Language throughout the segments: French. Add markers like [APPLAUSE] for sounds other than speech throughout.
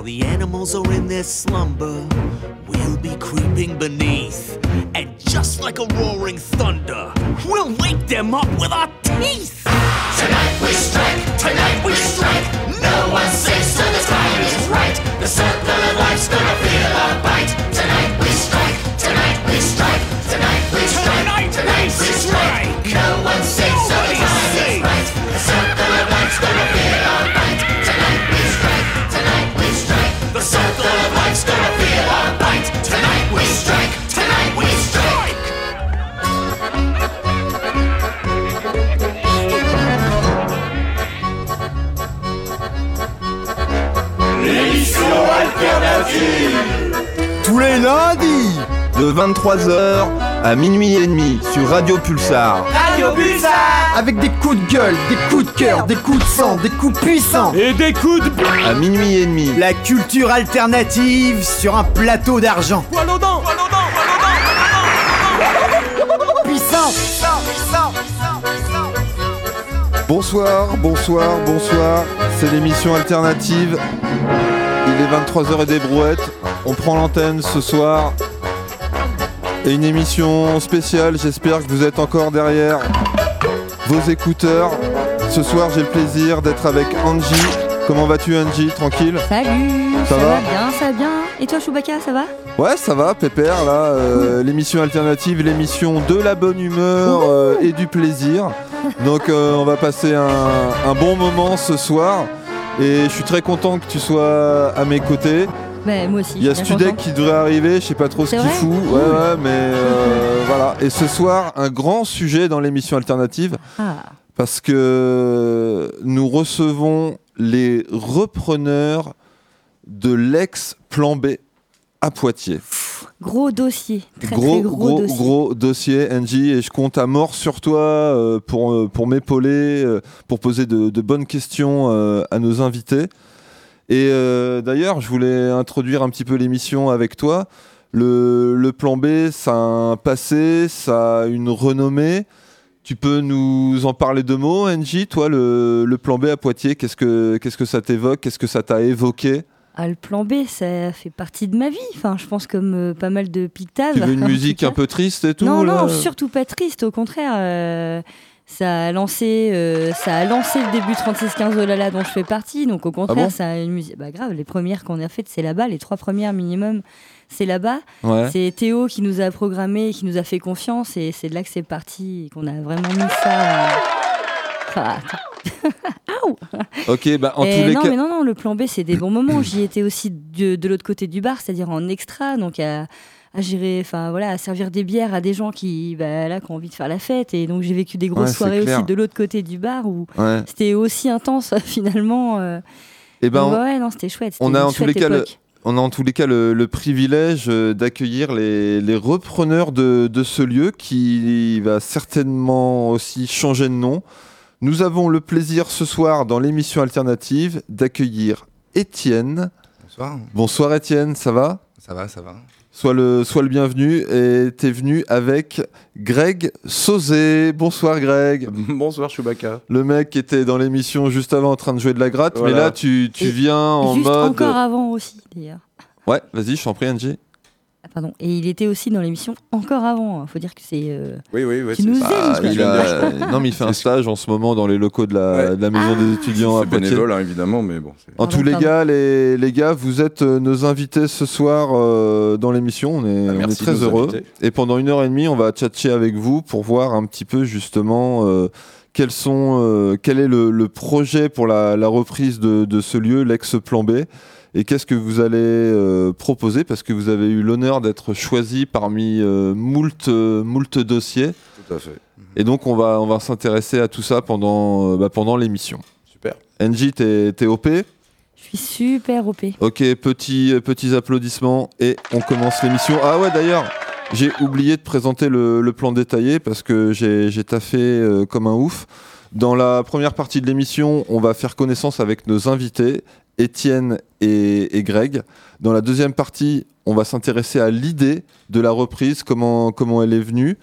While the animals are in their slumber, we'll be creeping beneath. And just like a roaring thunder, we'll wake them up with our teeth. Tonight we strike, tonight we strike. No one's safe, so this time is right. The circle of life's gonna feel our bite. Tonight we strike, tonight we strike, tonight we strike, Tonight tonight we strike. No one's safe, les lundis de 23h à minuit et demi sur Radio Pulsar. Avec des coups de gueule, des coups de cœur, des coups de sang, des coups puissants Et des coups de À minuit et demi. La culture alternative sur un plateau d'argent poil aux dents Puissant Bonsoir, bonsoir, bonsoir. C'est l'émission alternative. Il est 23h et des brouettes. On prend l'antenne ce soir. Et une émission spéciale. J'espère que vous êtes encore derrière vos écouteurs. Ce soir, j'ai le plaisir d'être avec Angie. Comment vas-tu, Angie? Tranquille? Salut, Ça va? bien, ça va bien. Et toi, Chewbacca, ça va? Ouais, ça va, Pépère, là, euh, l'émission alternative, l'émission de la bonne humeur euh, et du plaisir. Donc, euh, on va passer un, un bon moment ce soir. Et je suis très content que tu sois à mes côtés. Bah, moi aussi. Il y a Studek qui devrait arriver, je sais pas trop ce qu'il fout. Ouais, ouais, mais euh, voilà. Et ce soir, un grand sujet dans l'émission alternative Ah, parce que nous recevons les repreneurs de l'ex-plan B à Poitiers. gros dossier. Très, gros, très gros, dossier. gros dossier, Angie, et je compte à mort sur toi euh, pour, euh, pour m'épauler, euh, pour poser de, de bonnes questions à nos invités. Et euh, d'ailleurs, je voulais introduire un petit peu l'émission avec toi. Le, le plan B, ça a un passé, ça a une renommée. Tu peux nous en parler deux mots, Angie Toi, le, le plan B à Poitiers, qu'est-ce que, qu'est-ce que ça t'évoque Qu'est-ce que ça t'a évoqué? Ah, le plan B, ça fait partie de ma vie. Enfin, je pense comme euh, pas mal de pictaves. Tu veux une [LAUGHS] musique un peu triste et tout Non, là? non, surtout pas triste. Au contraire, euh, ça a lancé, euh, ça a lancé le début 3615 Olala dont je fais partie. Donc au contraire, Ah bon ça a une musique. Bah grave, les premières qu'on a faites, c'est là-bas. Les trois premières minimum, c'est là-bas. Ouais. C'est Théo qui nous a programmé, qui nous a fait confiance, et c'est de là que c'est parti, et qu'on a vraiment mis ça. Ah, attends. [LAUGHS] Ok, bah en Et tous les non, cas. mais non, non, le plan B, c'est des bons moments. J'y étais aussi de, de l'autre côté du bar, c'est-à-dire en extra, donc à, à gérer, enfin voilà, à servir des bières à des gens qui, bah, là, qui ont envie de faire la fête. Et donc j'ai vécu des grosses Ouais, soirées clair. aussi de l'autre côté du bar où Ouais. c'était aussi intense [LAUGHS] finalement. euh. Eh ben, Donc, ouais, non, c'était chouette. on a en tous les cas le- on a en tous les cas le, le privilège euh, d'accueillir les, les repreneurs de, de ce lieu qui va certainement aussi changer de nom. Nous avons le plaisir ce soir dans l'émission alternative d'accueillir Étienne. Bonsoir, Bonsoir Étienne, ça va? Ça va, ça va. Sois le, sois le bienvenu et t'es venu avec Greg Sauzé. Bonsoir Greg. [LAUGHS] Bonsoir Chewbacca. Le mec qui était dans l'émission juste avant en train de jouer de la gratte, Voilà. mais là tu, tu Et viens en Juste mode... encore avant aussi, d'ailleurs. Ouais, vas-y, je t'en prie Angie. Ah, pardon. Et il était aussi dans l'émission encore avant. Il faut dire que c'est. euh, Oui, oui. Qui nous aime, Ah, il a- [LAUGHS] Non, mais il fait un stage en ce moment dans les locaux de la, Ouais. de la maison des étudiants à C'est Poitiers. bénévole, hein, évidemment, mais bon. En Pardon, tous les pardon. cas, les, les gars, vous êtes euh, nos invités ce soir euh, dans l'émission. On est, Ah, on est merci de très heureux. Et pendant une heure et demie, on va tchatcher avec vous pour voir un petit peu justement euh, quels sont, euh, quel est le, le projet pour la, la reprise de, de ce lieu, l'ex-plan B. Et qu'est-ce que vous allez euh, proposer? Parce que vous avez eu l'honneur d'être choisi parmi euh, moult, euh, moult dossiers. Tout à fait. Et donc, on va, on va s'intéresser à tout ça pendant, euh, bah, pendant l'émission. Super. Angie, t'es t'es OP Je suis super OP. Ok, petits, euh, petits applaudissements et on commence l'émission. Ah ouais, d'ailleurs, j'ai oublié de présenter le, le plan détaillé parce que j'ai j'ai taffé euh, comme un ouf. Dans la première partie de l'émission, on va faire connaissance avec nos invités, Étienne et, et Greg. Dans la deuxième partie, on va s'intéresser à l'idée de la reprise, comment, comment elle est venue.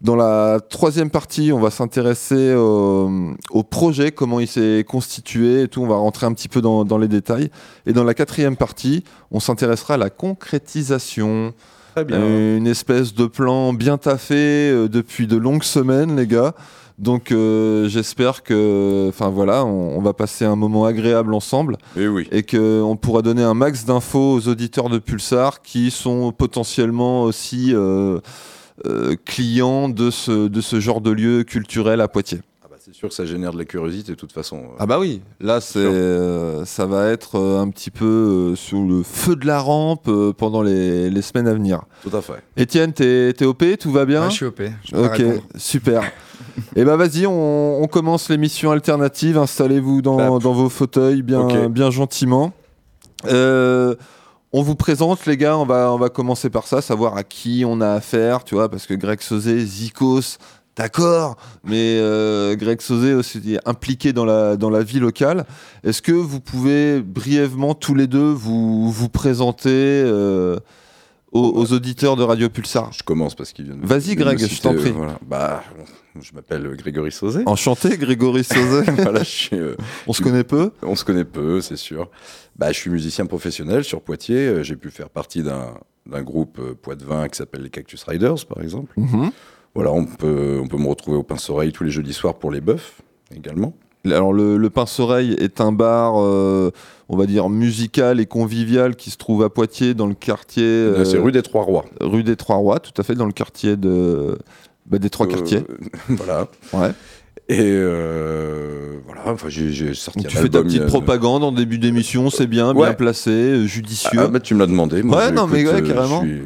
Dans la troisième partie, on va s'intéresser au, au projet, comment il s'est constitué et tout. On va rentrer un petit peu dans, dans les détails. Et dans la quatrième partie, on s'intéressera à la concrétisation. Très bien. Euh, Une espèce de plan bien taffé euh, depuis de longues semaines, les gars. Donc euh, j'espère que, enfin voilà, on, on va passer un moment agréable ensemble Et Eh oui. et qu'on pourra donner un max d'infos aux auditeurs de Pulsar qui sont potentiellement aussi euh, euh, clients de ce, de ce genre de lieu culturel à Poitiers. Bah, c'est sûr que ça génère de la curiosité de toute façon. euh. Ah bah oui, là c'est, euh, ça va être euh, un petit peu euh, sur le feu de la rampe euh, pendant les, les semaines à venir. Tout à fait. Étienne, t'es, t'es OP, tout va bien? Ouais, je suis OP. Je Ok, répondre. super. [LAUGHS] Et bah vas-y, on, on commence l'émission alternative. Installez-vous dans, Clap. dans vos fauteuils bien, bien gentiment. Euh, on vous présente les gars, on va, on va commencer par ça, savoir à qui on a affaire, tu vois, parce que Greg Sauzé, Zikos, d'accord, mais euh, Greg Sauzé aussi est impliqué dans la, dans la vie locale. Est-ce que vous pouvez brièvement tous les deux vous, vous présenter euh, aux, aux auditeurs de Radio Pulsar? Je commence parce qu'il vient de. Vas-y, Greg, je t'en euh, prie. voilà. Bah, je m'appelle Grégory Sauzé. Enchanté, Grégory Sauzet. [LAUGHS] voilà, je suis, euh, On se connaît peu? on se connaît peu, c'est sûr. Bah, je suis musicien professionnel sur Poitiers. Euh, J'ai pu faire partie d'un d'un groupe euh, Poitevin qui s'appelle les Cactus Riders, par exemple. Mhm. Voilà, on peut, on peut me retrouver au Pince-Oreille tous les jeudis soirs pour les bœufs également. Alors le, le Pince-Oreille est un bar, euh, on va dire musical et convivial qui se trouve à Poitiers dans le quartier euh, c'est rue des Trois Rois. rue des Trois Rois, tout à fait dans le quartier de bah, des trois Euh, quartiers. [LAUGHS] voilà. Ouais. Et euh, voilà, enfin, j'ai sorti Donc, un tu fais ta petite propagande en début d'émission, c'est bien, bien placé, euh, judicieux. Ah, bah, tu me l'as demandé. moi, Ouais, non, mais écoute, ouais, euh, je carrément. suis-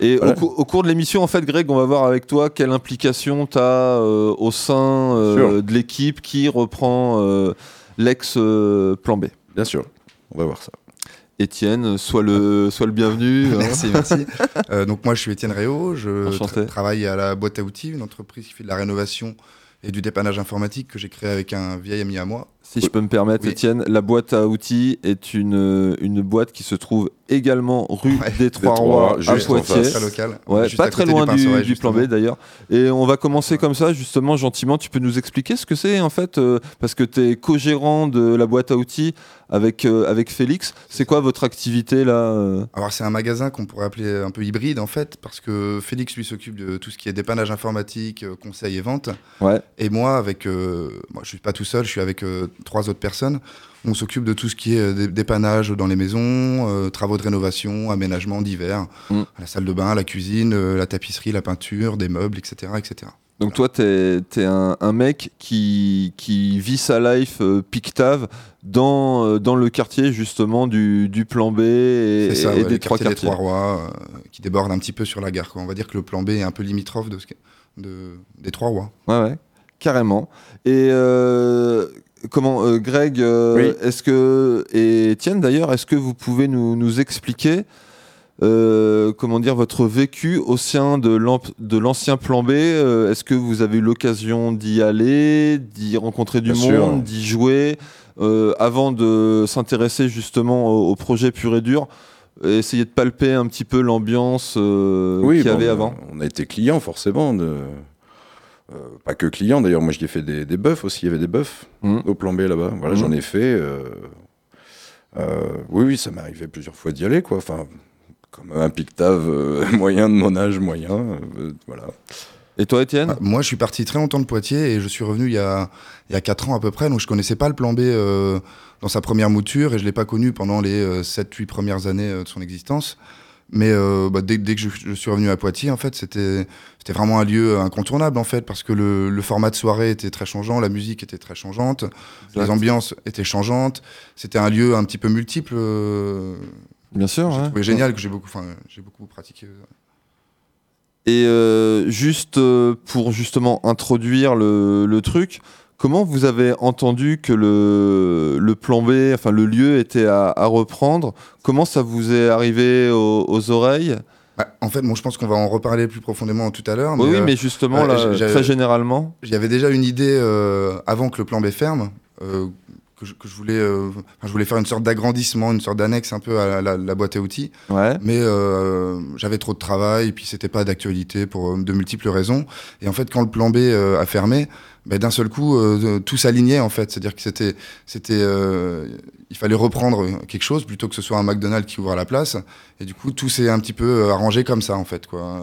Et Voilà. au, cou- au cours de l'émission, en fait, Greg, on va voir avec toi quelle implication tu as au sein euh, de l'équipe qui reprend euh, l'ex-plan B. Bien sûr, on va voir ça. Étienne, sois le, sois le bienvenu. hein. Merci, merci. [LAUGHS] Euh, donc moi, je suis Étienne Réau. Je tra- travaille à la boîte à outils, une entreprise qui fait de la rénovation et du dépannage informatique que j'ai créé avec un vieil ami à moi. Si je peux me permettre, Oui. Étienne, la boîte à outils est une, une boîte qui se trouve également rue Ouais. des Trois-Rois Trois, à Poitiers. face. Très local. Ouais, Juste pas à très loin du, Pince-Oreille, du plan B d'ailleurs. Et on va commencer comme ça, justement, gentiment. Tu peux nous expliquer ce que c'est en fait euh, Parce que tu es co-gérant de la boîte à outils avec, euh, avec Félix. C'est quoi votre activité là euh Alors c'est un magasin qu'on pourrait appeler un peu hybride en fait, parce que Félix lui s'occupe de tout ce qui est dépannage informatique, euh, conseil et vente. Ouais. Et moi, avec, euh, moi, je suis pas tout seul, je suis avec euh, trois autres personnes. On s'occupe de tout ce qui est euh, dé- dépannage dans les maisons, euh, travaux de rénovation, aménagement divers, Mm. la salle de bain, la cuisine, euh, la tapisserie, la peinture, des meubles, etc., etc. Donc toi, tu es, un, un mec qui, qui vit sa life euh, Pictave dans, dans le quartier justement du, du plan B et, C'est ça, et ouais, des trois quartier des quartiers. Trois Rois, qui déborde un petit peu sur la gare. quoi. On va dire que le plan B est un peu limitrophe de ce de, des Trois Rois. Ouais, ouais, carrément. Et euh, comment, euh, Greg, euh, Oui. est-ce que, et Étienne d'ailleurs, est-ce que vous pouvez nous, nous expliquer euh, comment dire votre vécu au sein de l'ancien plan B euh, Est-ce que vous avez eu l'occasion d'y aller, d'y rencontrer du Bien monde, d'y jouer euh, avant de s'intéresser justement au, au projet pur et dur Essayer de palper un petit peu l'ambiance euh, qu'il y bon, avait avant? On a été client forcément. De... euh, pas que client, d'ailleurs, moi j'y ai fait des, des bœufs aussi. Il y avait des bœufs Mhm. au plan B là-bas. Voilà, j'en ai fait. euh, euh, oui, oui, ça m'est arrivé plusieurs fois d'y aller, quoi. Enfin, comme un pictave euh, [LAUGHS] moyen de mon âge moyen. euh, voilà. Et toi, Étienne? Ah, Moi, je suis parti très longtemps de Poitiers et je suis revenu il y a, il y a 4 ans à peu près. Donc, je connaissais pas le plan B euh, dans sa première mouture et je l'ai pas connu pendant les 7-8 premières années euh, de son existence. Mais euh, bah, dès, dès que je, je suis revenu à Poitiers, en fait, c'était c'était vraiment un lieu incontournable, en fait, parce que le, le format de soirée était très changeant, la musique était très changeante, les ambiances étaient changeantes. C'était un lieu un petit peu multiple. euh, Bien sûr. j'ai ouais. trouvé génial, que j'ai beaucoup, enfin, j'ai beaucoup pratiqué. Et euh, juste euh, pour justement introduire le, le truc, comment vous avez entendu que le, le plan B, enfin le lieu était à, à reprendre? Comment ça vous est arrivé aux, aux oreilles? Bah, en fait, bon, je pense qu'on va en reparler plus profondément tout à l'heure. Oui, oui, euh, mais justement, là, très généralement. J'avais déjà une idée euh, avant que le plan B ferme, euh, que je, que je voulais, je voulais faire une sorte d'agrandissement, une sorte d'annexe un peu à la, la boîte à outils. Ouais. Mais j'avais trop de travail, et puis c'était pas d'actualité pour de multiples raisons. Et en fait, quand le plan B a fermé, ben, d'un seul coup, euh, tout s'alignait en fait. C'est-à-dire que c'était, c'était, euh, il fallait reprendre quelque chose plutôt que ce soit un McDonald's qui ouvre à la place. Et du coup, tout s'est un petit peu euh, arrangé comme ça en fait. Quoi.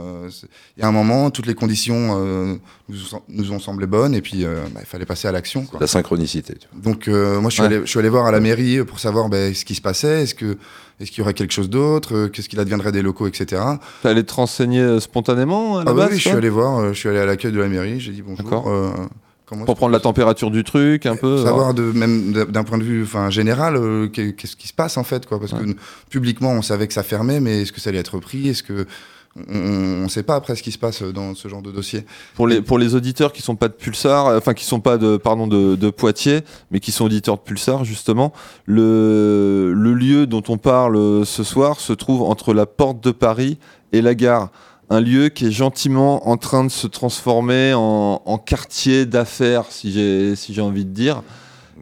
Y a un moment, toutes les conditions euh, nous, ont- nous ont semblé bonnes, et puis euh, ben, il fallait passer à l'action. quoi. La synchronicité. tu vois. Donc euh, moi je suis, Ouais. allé, je suis allé voir à la mairie pour savoir ben, ce qui se passait, est-ce que est-ce qu'il y aurait quelque chose d'autre, qu'est-ce qu'il adviendrait des locaux, etc. T'es allé te renseigner spontanément à la Ah bah base oui, je suis allé voir, je suis allé à l'accueil de la mairie, j'ai dit D'accord. bonjour. Comment Pour prendre la température du truc, un peu. savoir de même d'un- point de vue enfin général euh, qu'est- qu'est-ce qui se passe en fait quoi? Parce Ouais. que publiquement on savait que ça fermait mais est-ce que ça allait être repris? Est-ce que on ne sait pas après ce qui se passe dans ce genre de dossier? Pour les, pour les auditeurs qui sont pas de Pulsar, enfin qui sont pas de, pardon, de, de Poitiers, mais qui sont auditeurs de Pulsar, justement, le, le lieu dont on parle euh, ce soir se trouve entre la porte de Paris et la gare. Un lieu qui est gentiment en train de se transformer en, en quartier d'affaires, si j'ai si j'ai envie de dire.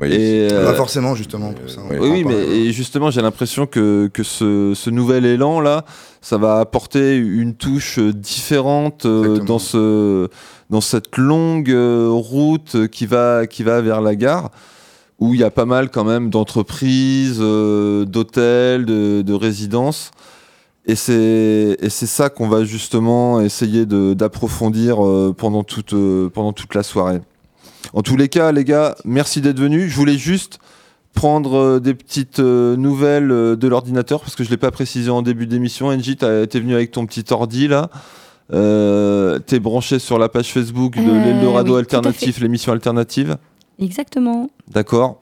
Oui, Et, pas euh, forcément justement pour ça oui, Oui, mais et justement, j'ai l'impression que, que ce, ce nouvel élan là, ça va apporter une touche différente euh, dans ce dans cette longue euh, route qui va qui va vers la gare, où il y a pas mal quand même d'entreprises, euh, d'hôtels, de, de résidences. Et c'est et c'est ça qu'on va justement essayer de- d'approfondir euh, pendant toute euh, pendant toute la soirée. En tous les cas, les gars, merci d'être venus. Je voulais juste prendre euh, des petites nouvelles de l'ordinateur parce que je l'ai pas précisé en début d'émission. Angie, t'as- t'es venu avec ton petit ordi là. Euh, T'es branché sur la page Facebook de Euh, l'Eldorado oui, Alternatif, l'émission alternative. Exactement. D'accord.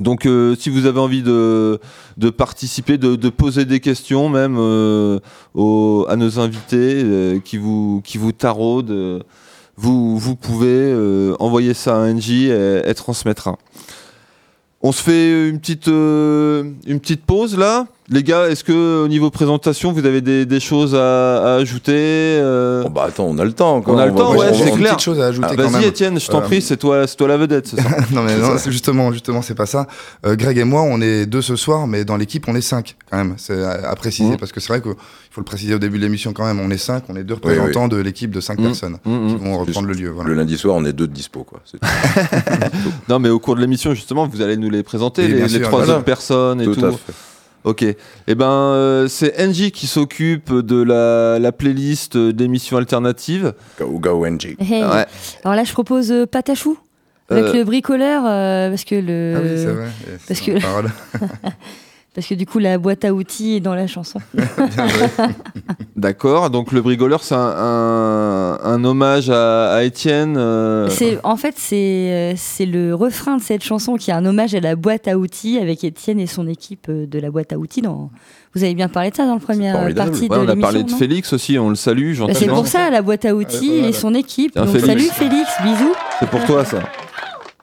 Donc, euh, si vous avez envie de, de participer, de, de poser des questions, même euh, aux- à nos invités euh, qui, vous, qui vous taraudent, euh, vous, vous pouvez euh, envoyer ça à Angie et elle transmettra. On se fait une petite, euh, une petite pause là? Les gars, est-ce que au niveau présentation, vous avez des, des choses à, à ajouter euh, Bon, bah attends, on a le temps. On a le temps, ouais, c'est clair. petite chose à ajouter Ah, quand Vas-y, même Étienne, je t'en Euh, prie, c'est toi, c'est toi la vedette, ça [LAUGHS] non mais non, justement justement c'est pas ça. Euh, Greg et moi on est deux ce soir mais dans l'équipe on est cinq quand même. C'est à, à préciser Mhm. parce que c'est vrai qu'il faut le préciser au début de l'émission quand même. On est cinq, on est deux représentants de l'équipe de cinq Mhm. personnes Mhm. qui vont reprendre le lieu. Voilà. Le lundi soir, on est deux de dispo, quoi. [LAUGHS] [LAUGHS] Non, mais au cours de l'émission, justement, vous allez nous les présenter, les, bien les sûr, trois autres personnes et tout. Ok. Eh ben, euh, c'est Angie qui s'occupe de la, la playlist d'émissions alternatives. Go, go, NG. Hey. Ouais. Alors là, je propose euh, Patachou avec Euh, le bricoleur euh, parce que le Ah oui c'est vrai. Parce que- parole. [LAUGHS] parce que du coup la boîte à outils est dans la chanson. [LAUGHS] D'accord. Donc, le brigoleur, c'est un, un- un hommage à, à Étienne. euh, en fait c'est euh, c'est le refrain de cette chanson qui est un hommage à la boîte à outils avec Étienne et son équipe euh, de la boîte à outils. Dans vous avez bien parlé de ça dans la première formidable. partie ouais, de on a parlé de Félix aussi, on le salue Bah, c'est pour ça la boîte à outils pas mal. et son équipe. Donc Félix. salut Félix, bisous. C'est pour toi, ça.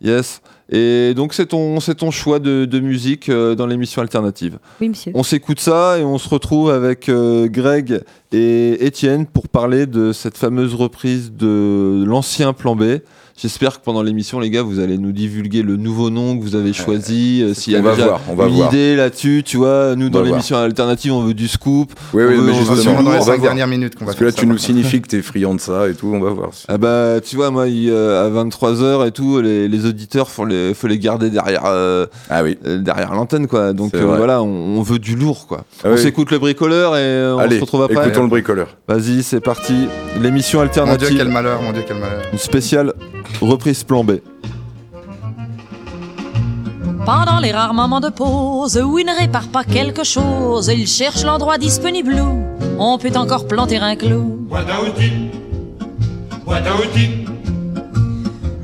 Yes. Et donc, c'est ton, c'est ton choix de, de musique euh, dans l'émission alternative. Oui monsieur. On s'écoute ça et on se retrouve avec euh, Greg et Étienne pour parler de cette fameuse reprise de l'ancien plan B. J'espère que pendant l'émission, les gars, vous allez nous divulguer le nouveau nom que vous avez choisi. euh, S'il y a On va déjà voir, on va une voir. idée là-dessus, tu vois, nous dans l'émission alternative, on veut du scoop. Oui, On oui, veut- mais on justement, Sûrement dans les on va cinq voir. dernières minutes qu'on va Parce que là, ça. tu nous signifies que t'es friand de ça et tout, on va voir. Ah bah, tu vois, moi, il, euh, à 23h et tout, les, les auditeurs, faut les, faut les garder derrière, euh, Ah oui. euh, derrière l'antenne, quoi. Donc voilà, on, on veut du lourd, quoi. Ah on oui. s'écoute le bricoleur et on Allez, se retrouve après. écoutons le bricoleur. Vas-y, c'est parti. L'émission Mon Dieu alternative, quel malheur, mon Dieu quel malheur. une spéciale reprise plan B. Pendant les rares moments de pause où il ne répare pas quelque chose, il cherche l'endroit disponible où on peut encore planter un clou. Boîte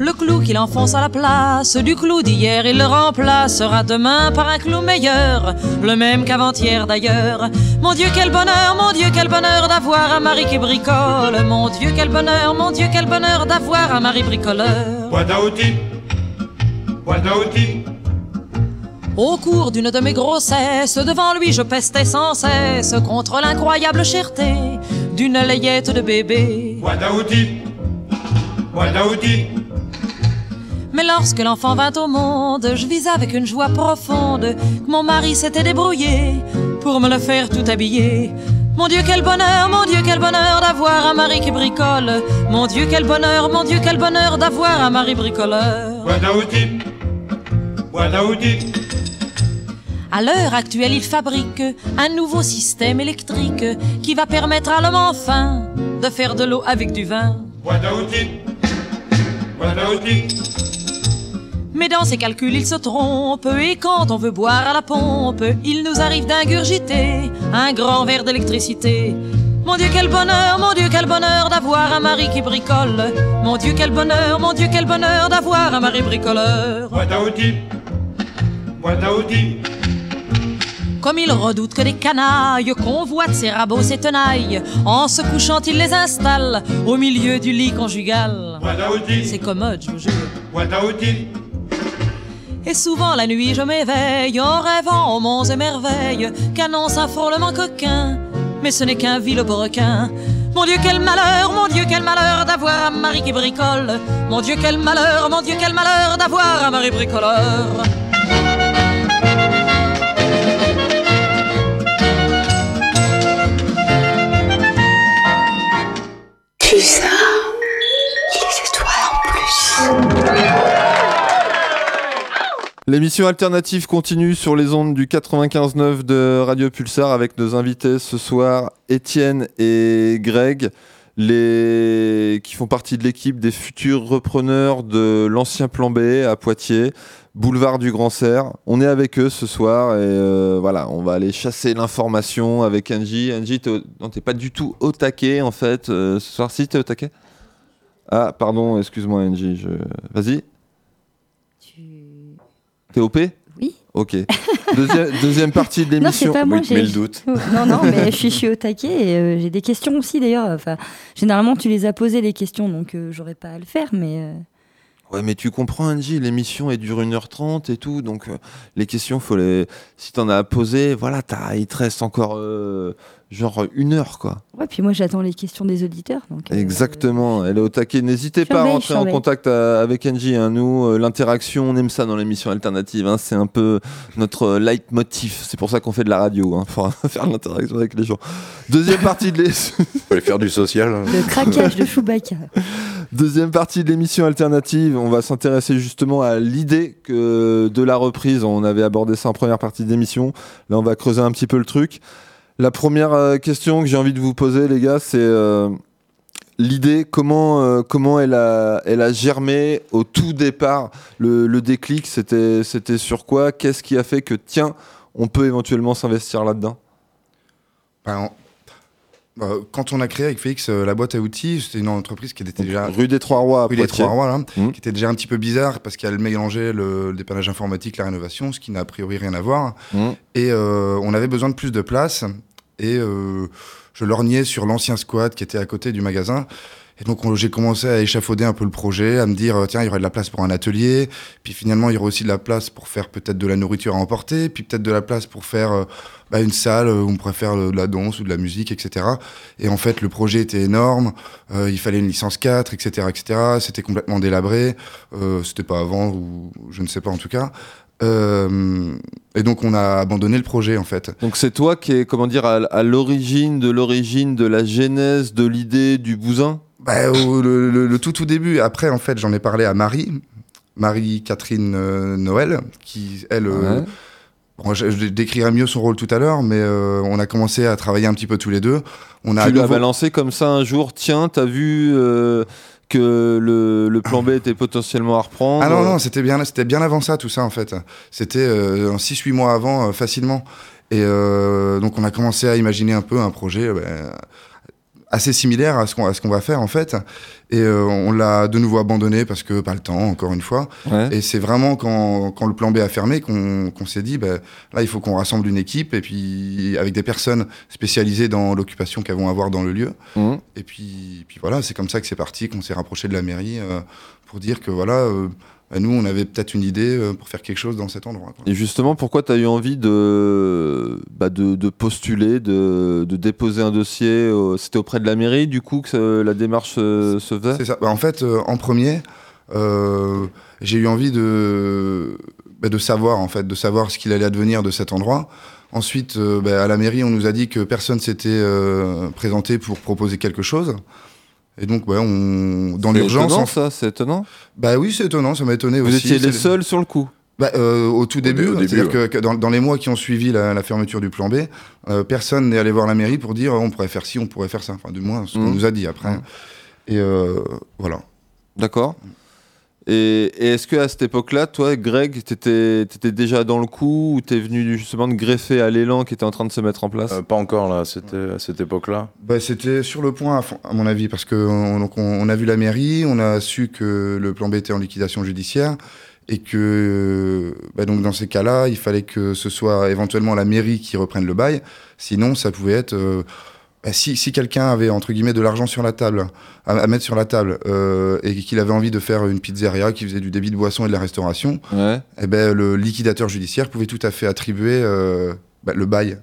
Le clou qu'il enfonce à la place du clou d'hier, il le remplacera demain par un clou meilleur, le même qu'avant-hier d'ailleurs. Mon Dieu, quel bonheur, mon Dieu, quel bonheur d'avoir un mari qui bricole. Mon Dieu, quel bonheur, mon Dieu, quel bonheur d'avoir un mari bricoleur. Boîte à outils. Boîte à outils. Au cours d'une de mes grossesses, devant lui je pestais sans cesse contre l'incroyable cherté d'une layette de bébé. Boîte à outils. Boîte à outils. Mais lorsque l'enfant vint au monde, je vis avec une joie profonde que mon mari s'était débrouillé pour me le faire tout habiller. Mon Dieu, quel bonheur, mon Dieu, quel bonheur d'avoir un mari qui bricole. Mon Dieu, quel bonheur, mon Dieu, quel bonheur d'avoir un mari bricoleur. À l'heure actuelle, il fabrique un nouveau système électrique qui va permettre à l'homme enfin de faire de l'eau avec du vin. Mais dans ses calculs, il se trompe et quand on veut boire à la pompe, il nous arrive d'ingurgiter un grand verre d'électricité. Mon Dieu, quel bonheur, mon Dieu, quel bonheur d'avoir un mari qui bricole. Mon Dieu, quel bonheur, mon Dieu, quel bonheur d'avoir un mari bricoleur. Comme il redoute que des canailles convoitent ses rabots, ses tenailles, en se couchant, il les installe au milieu du lit conjugal. C'est commode, je vous jure. Et souvent la nuit je m'éveille en rêvant aux monts et merveilles qu'annonce un frôlement coquin. Mais ce n'est qu'un vilain requin. Mon Dieu, quel malheur, mon Dieu, quel malheur d'avoir un mari qui bricole. Mon Dieu, quel malheur, mon Dieu, quel malheur d'avoir un mari bricoleur. Pulsar. L'émission alternative continue sur les ondes du 95.9 de Radio Pulsar avec nos invités ce soir, Étienne et Greg, qui font partie de l'équipe des futurs repreneurs de l'ancien plan B à Poitiers, boulevard du Grand Serre. On est avec eux ce soir et euh, voilà, on va aller chasser l'information avec Angie. Angie, t'es pas du tout au taquet en fait. euh, ce soir, si, t'es au taquet? Ah, pardon, excuse-moi Angie. Je... Vas-y. T'es OP Oui. Ok. Deuxième, deuxième partie de [LAUGHS] Non, c'est l'émission. pas moi. il te met j'ai- le doute. Non, non, mais je suis, je suis au taquet et euh, j'ai des questions aussi d'ailleurs. Enfin, généralement, tu les as posées les questions, donc euh, j'aurais pas à le faire, mais. euh, Ouais, mais tu comprends, Angie, l'émission elle dure 1h30 et tout, donc euh, les questions, faut les... si t'en as à poser, voilà, t'as- il te reste encore euh, genre une heure, quoi. Ouais, puis moi j'attends les questions des auditeurs. Donc, euh, Exactement, elle est au taquet. N'hésitez pas à rentrer en contact euh, avec Angie. hein. Nous, euh, l'interaction, on aime ça dans l'émission alternative. hein. C'est un peu notre euh, leitmotiv. C'est pour ça qu'on fait de la radio, hein, pour [LAUGHS] faire l'interaction avec les gens. Deuxième partie de l'émission. [LAUGHS] Faire du social. hein. Le craquage de Chewbacca. [LAUGHS] Deuxième partie de l'émission alternative, on va s'intéresser justement à l'idée que de la reprise. On avait abordé ça en première partie d'émission. Là, on va creuser un petit peu le truc. La première euh, question que j'ai envie de vous poser, les gars, c'est euh, l'idée. Comment euh, comment elle a elle a germé au tout départ? Le, déclic, c'était sur quoi? Qu'est-ce qui a fait que tiens, on peut éventuellement s'investir là-dedans? Ben, quand on a créé avec Félix euh, la boîte à outils, c'était une entreprise qui était déjà Rue des Trois Rois, à rue des. Trois Rois, là, Mhm. qui était déjà un petit peu bizarre parce qu'elle mélangeait le, le dépannage informatique, la rénovation, ce qui n'a a priori rien à voir. Mhm. Et euh, on avait besoin de plus de place. Et euh, je lorgnais sur l'ancien squat qui était à côté du magasin. Donc on- j'ai commencé à échafauder un peu le projet, à me dire euh, tiens il y aurait de la place pour un atelier, puis finalement il y aurait aussi de la place pour faire peut-être de la nourriture à emporter, puis peut-être de la place pour faire euh, bah, une salle où on pourrait faire euh, de la danse ou de la musique, etc. Et en fait le projet était énorme, il fallait une licence 4, etc., etc. C'était complètement délabré, euh, c'était pas avant ou je ne sais pas en tout cas. Euh, et donc on a abandonné le projet en fait. Donc c'est toi qui est comment dire à l'origine de l'origine de la genèse de l'idée du bousin? Bah, au- le, le- le tout tout début. Après, en fait, j'en ai parlé à Marie, Marie-Catherine euh, Noël, qui, elle, euh, Ouais. bon, je, je décrirai mieux son rôle tout à l'heure, mais euh, on a commencé à travailler un petit peu tous les deux. On a Tu l'as nouveau- balancé comme ça un jour, tiens, t'as vu euh, que le, le plan B était potentiellement à reprendre Ah non, non, c'était bien, c'était bien avant ça, tout ça, en fait. C'était euh, en 6-8 mois avant, facilement. Et donc, on a commencé à imaginer un peu un projet ben, assez similaire à ce qu'on qu'on va faire, en fait. Et euh, on l'a de nouveau abandonné parce que pas le temps, encore une fois. Ouais. Et c'est vraiment quand, quand le plan B a fermé qu'on qu'on s'est dit, ben, là, il faut qu'on rassemble une équipe et puis avec des personnes spécialisées dans l'occupation qu'elles vont avoir dans le lieu. Mhm. Et puis, puis voilà, c'est comme ça que c'est parti, qu'on s'est rapproché de la mairie euh, pour dire que voilà, euh, bah, nous, on avait peut-être une idée euh, pour faire quelque chose dans cet endroit. quoi. Et justement, pourquoi t'as eu envie de, bah, de, de postuler, de, de déposer un dossier au- C'était auprès de la mairie, du coup, que ça- la démarche euh, se faisait? C'est ça. Bah, en fait, euh, en premier, Euh, j'ai eu envie de, bah, de savoir, en fait, de savoir ce qu'il allait advenir de cet endroit. Ensuite, à la mairie, on nous a dit que personne s'était euh, présenté pour proposer quelque chose. Et donc, ouais, on, dans C'est l'urgence, étonnant, en- ça, c'est étonnant. bah oui, c'est étonnant, ça m'a étonné Vous aussi. étiez les C'est- seuls sur le coup. bah, euh, au tout début, début, c'est-à-dire ouais. que, que dans, dans les mois qui ont suivi la, la fermeture du plan B, euh, personne n'est allé voir la mairie pour dire on pourrait faire ci, on pourrait faire ça. Enfin, du moins, ce qu'on Mhm. nous a dit après. Mhm. Et euh, voilà. D'accord. Et, et est-ce que à cette époque-là, toi, Greg, t'étais étais déjà dans le coup ou t'es venu justement de greffer à l'élan qui était en train de se mettre en place Euh, pas encore là, c'était à cette époque-là. Bah, C'était sur le point, à, fond- à mon avis, parce que on, donc on, on a vu la mairie, on a su que le plan B était en liquidation judiciaire, et que bah, donc dans ces cas-là, il fallait que ce soit éventuellement la mairie qui reprenne le bail. Sinon, ça pouvait être euh, bah, si, si quelqu'un avait entre guillemets de l'argent sur la table à, à mettre sur la table euh, et qu'il avait envie de faire une pizzeria qui faisait du débit de boissons et de la restauration, Ouais. eh ben, le liquidateur judiciaire pouvait tout à fait attribuer euh, bah, le bail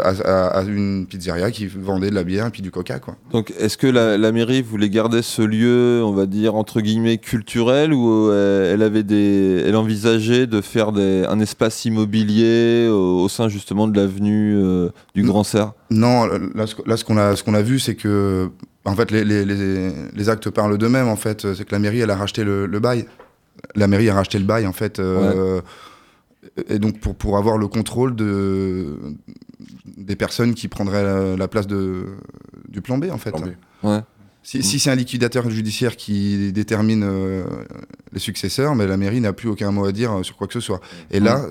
à, à- à une pizzeria qui vendait de la bière et puis du coca. Quoi. Donc, est-ce que la, la mairie voulait garder ce lieu, on va dire entre guillemets culturel, ou euh, elle avait des, elle envisageait de faire des, un espace immobilier au, au sein justement de l'avenue euh, du. Grand Serre? Non, là, ce, là, ce qu'on a, ce qu'on a vu, c'est que en fait, les, les- les- les actes parlent d'eux-mêmes. En fait, c'est que la mairie, elle a racheté le, le bail. La mairie a racheté le bail, en fait. euh, Et donc, pour, pour avoir le contrôle de, des personnes qui prendraient la, la place de, du plan B, en fait. Plan B. Ouais. Si, si c'est un liquidateur judiciaire qui détermine euh, les successeurs, mais la mairie n'a plus aucun mot à dire euh, sur quoi que ce soit. Et là,